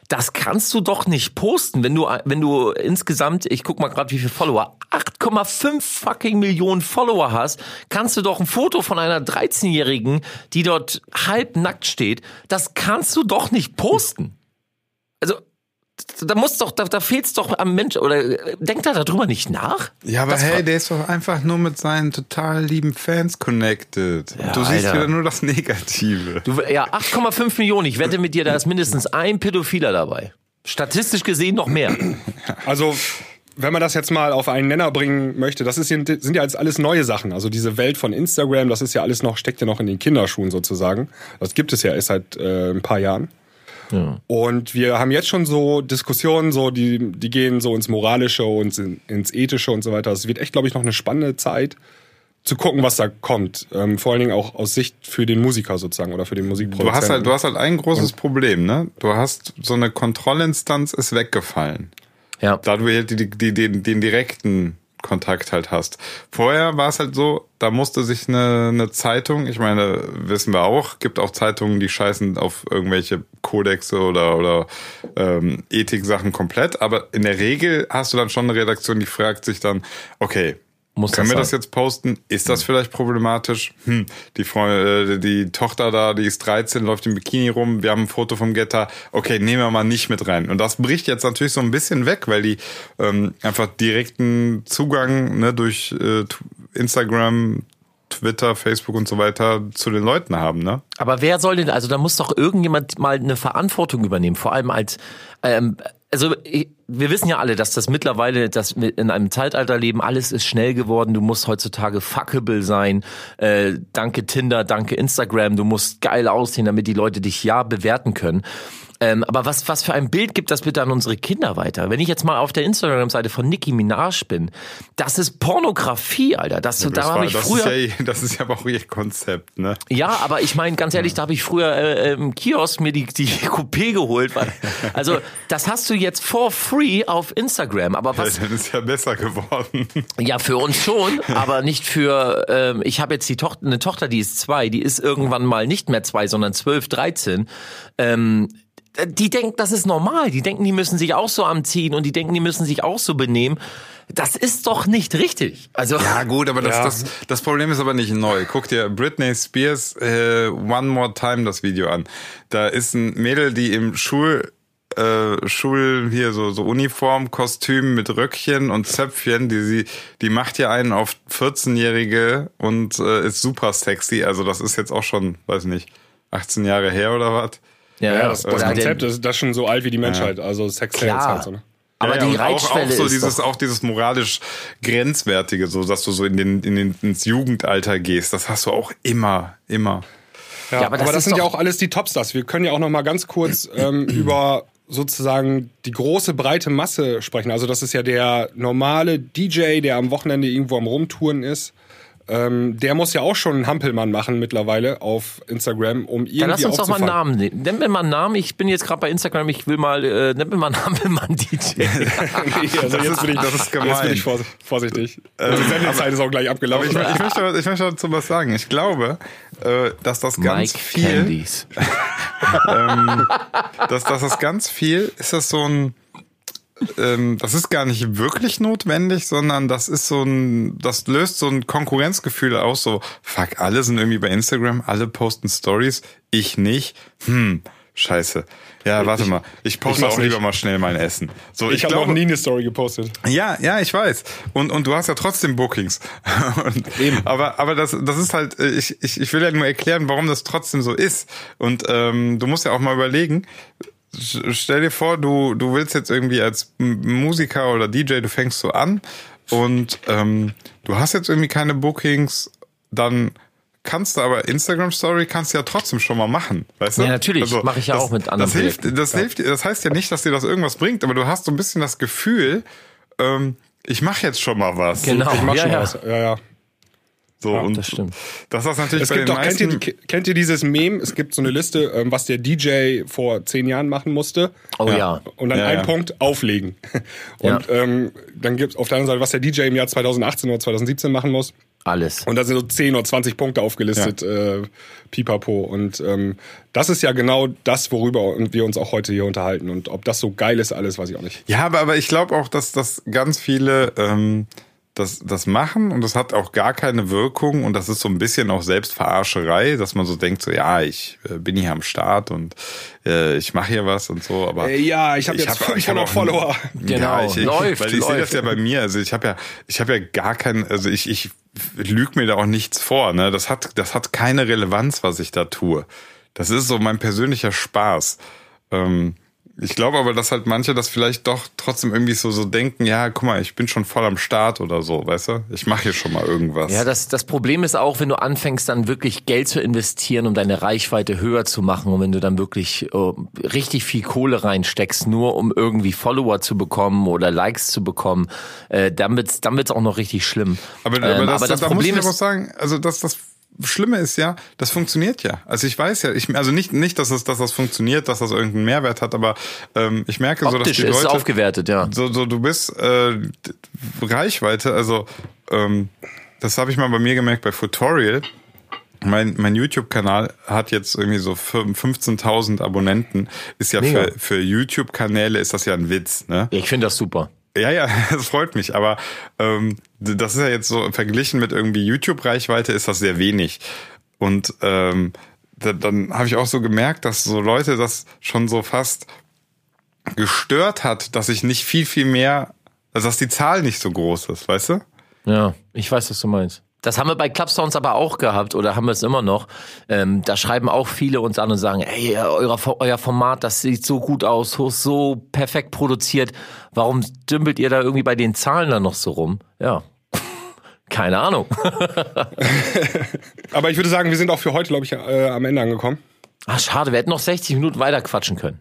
Das kannst du doch nicht posten, wenn du, wenn du insgesamt, ich guck mal gerade, wie viele Follower, 8,5 fucking Millionen Follower hast, kannst du doch ein Foto von einer 13-Jährigen, die dort halb nackt steht, das kannst du doch nicht posten. Also, da muss doch, da, da fehlt's doch am Mensch, oder äh, denkt er darüber nicht nach? Ja, aber Das hey, der ist doch einfach nur mit seinen total lieben Fans connected. Ja, du siehst Alter. wieder nur das Negative. Du, ja, 8,5 Millionen, ich wette mit dir, da ist mindestens ein Pädophiler dabei. Statistisch gesehen noch mehr. Also, wenn man das jetzt mal auf einen Nenner bringen möchte, das ist, sind ja jetzt alles neue Sachen. Also diese Welt von Instagram, das ist ja alles noch, steckt ja noch in den Kinderschuhen sozusagen. Das gibt es ja erst seit äh, ein paar Jahren. Und wir haben jetzt schon so Diskussionen, so die, die gehen so ins Moralische und in, ins Ethische und so weiter. Es wird echt, glaube ich, noch eine spannende Zeit zu gucken, was da kommt. Ähm, vor allen Dingen auch aus Sicht für den Musiker sozusagen oder für den Du Musikproduzenten. hast halt, du hast halt ein großes Problem, ne? Du hast so eine Kontrollinstanz ist weggefallen. Ja. Da du halt die, die, den, den direkten Kontakt halt hast. Vorher war es halt so, da musste sich eine, eine Zeitung, ich meine, wissen wir auch, gibt auch Zeitungen, die scheißen auf irgendwelche Kodexe oder, oder ähm, Ethik-Sachen komplett, aber in der Regel hast du dann schon eine Redaktion, die fragt sich dann, okay, Muss können das wir das jetzt posten? Ist das vielleicht problematisch? Hm, die, Freundin, äh, die Tochter da, die ist 13, läuft im Bikini rum. Wir haben ein Foto vom Getter. Okay, nehmen wir mal nicht mit rein. Und das bricht jetzt natürlich so ein bisschen weg, weil die ähm, einfach direkten Zugang ne, durch äh, Instagram, Twitter, Facebook und so weiter zu den Leuten haben. Ne? Aber wer soll denn, also da muss doch irgendjemand mal eine Verantwortung übernehmen, vor allem als, ähm, also wir wissen ja alle, dass das mittlerweile, dass wir in einem Zeitalter leben, alles ist schnell geworden, du musst heutzutage fuckable sein, äh, danke Tinder, danke Instagram, du musst geil aussehen, damit die Leute dich ja bewerten können. Ähm, aber was, was für ein Bild gibt das bitte an unsere Kinder weiter? Wenn ich jetzt mal auf der Instagram-Seite von Nicki Minaj bin, das ist Pornografie, Alter. Das, da das, habe war, ich das, früher. ist ja, das ist ja aber auch ihr Konzept. Ne? Ja, aber ich meine, ganz ehrlich, da habe ich früher äh, im Kiosk mir die, die Coupé geholt. Weil, also, das hast du jetzt for free auf Instagram. Aber was, Dann ist ja besser geworden. ja, für uns schon, aber nicht für, ähm, ich habe jetzt die Tochter, eine Tochter, die ist zwei, die ist irgendwann mal nicht mehr zwei, sondern zwölf, dreizehn. Ähm, die denken, das ist normal. Die denken, die müssen sich auch so anziehen und die denken, die müssen sich auch so benehmen. Das ist doch nicht richtig. Also, Ja, gut, aber das, Ja. das, das Problem ist aber nicht neu. Guck dir Britney Spears äh, One More Time das Video an. Da ist ein Mädel, die im Schul äh, Schul hier so so Uniform Kostüm mit Röckchen und Zöpfchen, die sie die macht ja einen auf 14-jährige und äh, ist super sexy, also das ist jetzt auch schon, weiß nicht, 18 Jahre her oder was? Ja, Ja, das, das Konzept ist das schon so alt wie die Menschheit. Also Sex Sales Klar. halt so, ne? Aber Ja, ja, die und auch, Reizschwelle auch so ist dieses, doch, auch dieses moralisch grenzwertige, so dass du so in den, in den ins Jugendalter gehst. Das hast du auch immer, immer. Ja, Ja, aber aber das das, ist sind ja auch alles die Topstars. Wir können ja auch noch mal ganz kurz ähm, über sozusagen die große breite Masse sprechen. Also das ist ja der normale DJ, der am Wochenende irgendwo am Rumtouren ist. Ähm, der muss ja auch schon einen Hampelmann machen mittlerweile auf Instagram, um irgendwie Dann lass uns doch mal einen. Namen nehmen. Nenn mir mal einen Namen. Ich bin jetzt gerade bei Instagram. Ich will mal, äh, nenn mir mal einen Hampelmann-DJ. nee, also Das jetzt ist- bin ich, das ist Jetzt gemein. bin ich vors- vorsichtig. Also die Sendezeit ist auch gleich abgelaufen. ich, ich, möchte, ich möchte dazu was sagen. Ich glaube, äh, dass das ganz Mike viel, Candies. dass, dass das ganz viel, ist das so ein, ähm, das ist gar nicht wirklich notwendig, sondern das ist so ein, das löst so ein Konkurrenzgefühl aus, so, fuck, alle sind irgendwie bei Instagram, alle posten Stories, ich nicht, hm, scheiße. Ja, warte mal, ich poste mach's auch lieber nicht. mal schnell mein Essen. So, ich habe noch nie eine Story gepostet. Ja, ja, ich weiß. Und, und du hast ja trotzdem Bookings. Und, Eben. Aber, aber das, das ist halt, äh, ich, ich, ich will ja nur erklären, warum das trotzdem so ist. Und ähm, du musst ja auch mal überlegen, stell dir vor, du, du willst jetzt irgendwie als Musiker oder DJ, du fängst so an und ähm, du hast jetzt irgendwie keine Bookings, dann kannst du aber Instagram Story kannst du ja trotzdem schon mal machen, weißt du? Ja, natürlich. Mache ich ja das, auch mit anderen Das hilft, das hilft, das heißt ja nicht, dass dir das irgendwas bringt, aber du hast so ein bisschen das Gefühl, ähm, ich mache jetzt schon mal was. Genau. Ich mach ja, schon ja. was. Ja, ja. So, und das stimmt. Das ist natürlich Es bei gibt den doch, kennt ihr, meisten. kennt ihr dieses Meme? Es gibt so eine Liste, ähm, was der DJ vor zehn Jahren machen musste. Oh ja. Und dann Ja, ein ja. Punkt, auflegen. Ja. Und ähm, dann gibt's auf der anderen Seite, was der DJ im Jahr 2018 oder 2017 machen muss. Alles. Und da sind so 10 oder 20 Punkte aufgelistet, äh, pipapo. Und ähm, das ist ja genau das, worüber wir uns auch heute hier unterhalten. Und ob das so geil ist, alles weiß ich auch nicht. Ja, aber, aber ich glaube auch, dass das ganz viele ähm, das, das machen und das hat auch gar keine Wirkung und das ist so ein bisschen auch Selbstverarscherei, dass man so denkt, so ja, ich äh, bin hier am Start und äh, ich mache hier was und so, aber Äh, ja, ich hab jetzt hab- 500 hab auch- Follower. Genau, ja, ich, ich, läuft, weil ich sehe das läuft. ja bei mir, also ich habe ja ich habe ja gar kein also ich ich lüg mir da auch nichts vor, ne? Das hat das hat keine Relevanz, was ich da tue. Das ist so mein persönlicher Spaß. Ähm, ich glaube aber, dass halt manche das vielleicht doch trotzdem irgendwie so, so denken, ja, guck mal, ich bin schon voll am Start oder so, weißt du? Ich mache hier schon mal irgendwas. Ja, das, das Problem ist auch, wenn du anfängst, dann wirklich Geld zu investieren, um deine Reichweite höher zu machen und wenn du dann wirklich äh, richtig viel Kohle reinsteckst, nur um irgendwie Follower zu bekommen oder Likes zu bekommen, äh, dann wird's, dann wird's auch noch richtig schlimm. Aber, Ähm, aber das, aber das da muss Problem ich aber auch ist, sagen, also das, das Schlimme ist ja, das funktioniert ja. Also ich weiß ja, ich, also nicht, nicht, dass das, dass das funktioniert, dass das irgendeinen Mehrwert hat, aber ähm, ich merke so, dass optisch die ist Leute aufgewertet, ja. so, so du bist äh, Reichweite, also ähm, das habe ich mal bei mir gemerkt bei Futorial. Mein, mein YouTube-Kanal hat jetzt irgendwie so 15.000 Abonnenten. Ist ja Mega. für, für YouTube-Kanäle ist das ja ein Witz, ne? Ich finde das super. Ja, ja, das freut mich. Aber ähm, das ist ja jetzt so verglichen mit irgendwie YouTube-Reichweite ist das sehr wenig. Und ähm, da, dann habe ich auch so gemerkt, dass so Leute das schon so fast gestört hat, dass ich nicht viel, viel mehr, also dass die Zahl nicht so groß ist, weißt du? Ja, ich weiß, was du meinst. Das haben wir bei Clubsounds aber auch gehabt oder haben wir es immer noch. Ähm, da schreiben auch viele uns an und sagen, ey, euer, euer Format, das sieht so gut aus, so- so perfekt produziert. Warum dümpelt ihr da irgendwie bei den Zahlen dann noch so rum? Ja, keine Ahnung. Aber ich würde sagen, wir sind auch für heute, glaube ich, äh, am Ende angekommen. Ach, schade, wir hätten noch 60 Minuten weiter quatschen können.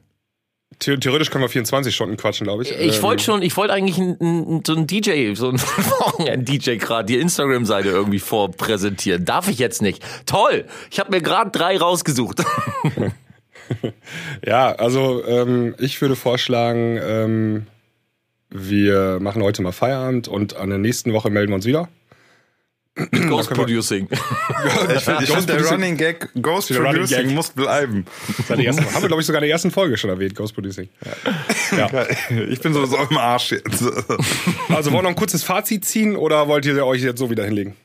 The theoretisch können wir 24 Stunden quatschen, glaube ich. Ich Ähm, wollte schon, ich wollte eigentlich ein, ein, so ein DJ, so ein Wochenend-DJ gerade die Instagram-Seite irgendwie vorpräsentieren. Darf ich jetzt nicht. Toll! Ich habe mir gerade drei rausgesucht. Ja, also ähm, ich würde vorschlagen, ähm, wir machen heute mal Feierabend und an der nächsten Woche melden wir uns wieder. Ghost Producing. Ich finde, Ghost der Running Gag, Ghost Der Producing Gag. muss bleiben. Ersten, haben wir, glaube ich, sogar in der ersten Folge schon erwähnt, Ghost Producing. Ja. Ich bin sowieso im Arsch jetzt. Also wollen wir noch ein kurzes Fazit ziehen oder wollt ihr euch jetzt so wieder hinlegen?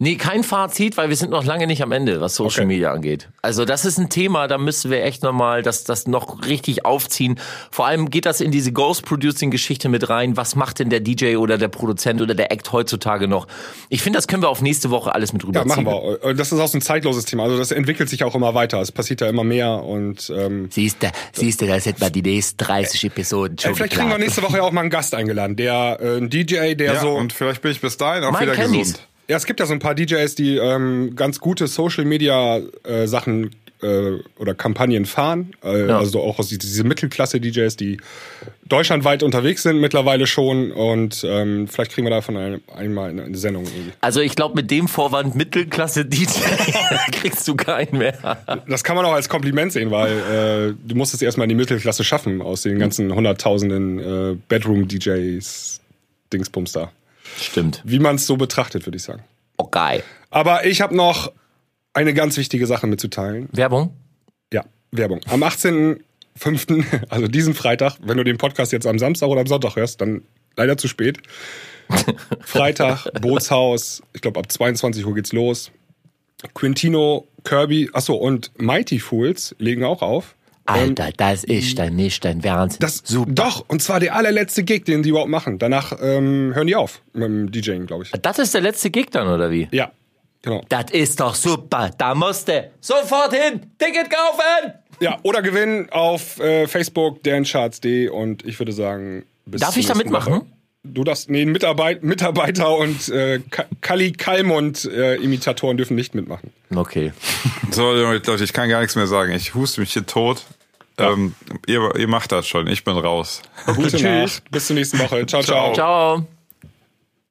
Nee, kein Fazit, weil wir sind noch lange nicht am Ende, was Social Okay. Media angeht. Also das ist ein Thema, da müssen wir echt nochmal das, das noch richtig aufziehen. Vor allem geht das in diese Ghost-Producing-Geschichte mit rein. Was macht denn der DJ oder der Produzent oder der Act heutzutage noch? Ich finde, das können wir auf nächste Woche alles mit Ja, rüberziehen. machen wir. Und Das ist auch so ein zeitloses Thema. Also das entwickelt sich auch immer weiter. Es passiert ja immer mehr und ähm, Siehst du, siehst du, das hätten wir die nächsten 30 Episoden schon ey, vielleicht kriegen wir nächste Woche ja auch mal einen Gast eingeladen, der äh, ein DJ, der Ja, so und vielleicht bin ich bis dahin auch Mein wieder Candies. gesund. Ja, es gibt ja so ein paar DJs, die ähm, ganz gute Social Media äh, Sachen äh, oder Kampagnen fahren. Äh, Ja. Also auch aus die- diese Mittelklasse DJs, die deutschlandweit unterwegs sind mittlerweile schon. Und ähm, vielleicht kriegen wir davon ein, einmal eine, eine Sendung irgendwie. Also ich glaube, mit dem Vorwand Mittelklasse-DJ kriegst du keinen mehr. Das kann man auch als Kompliment sehen, weil äh, du musst es erstmal in die Mittelklasse schaffen aus den ganzen hunderttausenden äh, Bedroom-DJs Dingsbums da. Stimmt. Wie man es so betrachtet, würde ich sagen. Okay. Aber ich habe noch eine ganz wichtige Sache mitzuteilen. Werbung? Ja, Werbung. Am 18.05., also diesen Freitag, wenn du den Podcast jetzt am Samstag oder am Sonntag hörst, dann leider zu spät. Freitag, Bootshaus, ich glaube ab 22 Uhr geht's los. Quintino, Kirby, achso, und Mighty Fools legen auch auf. Alter, das ist dann nicht dein Wahnsinn. Das, Doch, und zwar der allerletzte Gig, den die überhaupt machen. Danach ähm, hören die auf mit dem DJing, glaube ich. Das ist der letzte Gig dann, oder wie? Ja, genau. Das ist doch super. Da musst du sofort hin. Ticket kaufen. Ja, oder gewinnen auf äh, Facebook, Dancharts.de und ich würde sagen, bis Darf ich da mitmachen? Woche. Du darfst, nee, Mitarbeit, Mitarbeiter und äh, Ka- Kali Kalmund äh, Imitatoren dürfen nicht mitmachen. Okay. So, Leute, ich kann gar nichts mehr sagen. Ich huste mich hier tot. Ähm, ihr, ihr macht das schon. Ich bin raus. Gute Tschüss. Nacht, bis zur nächsten Woche. ciao. ciao. Ciao.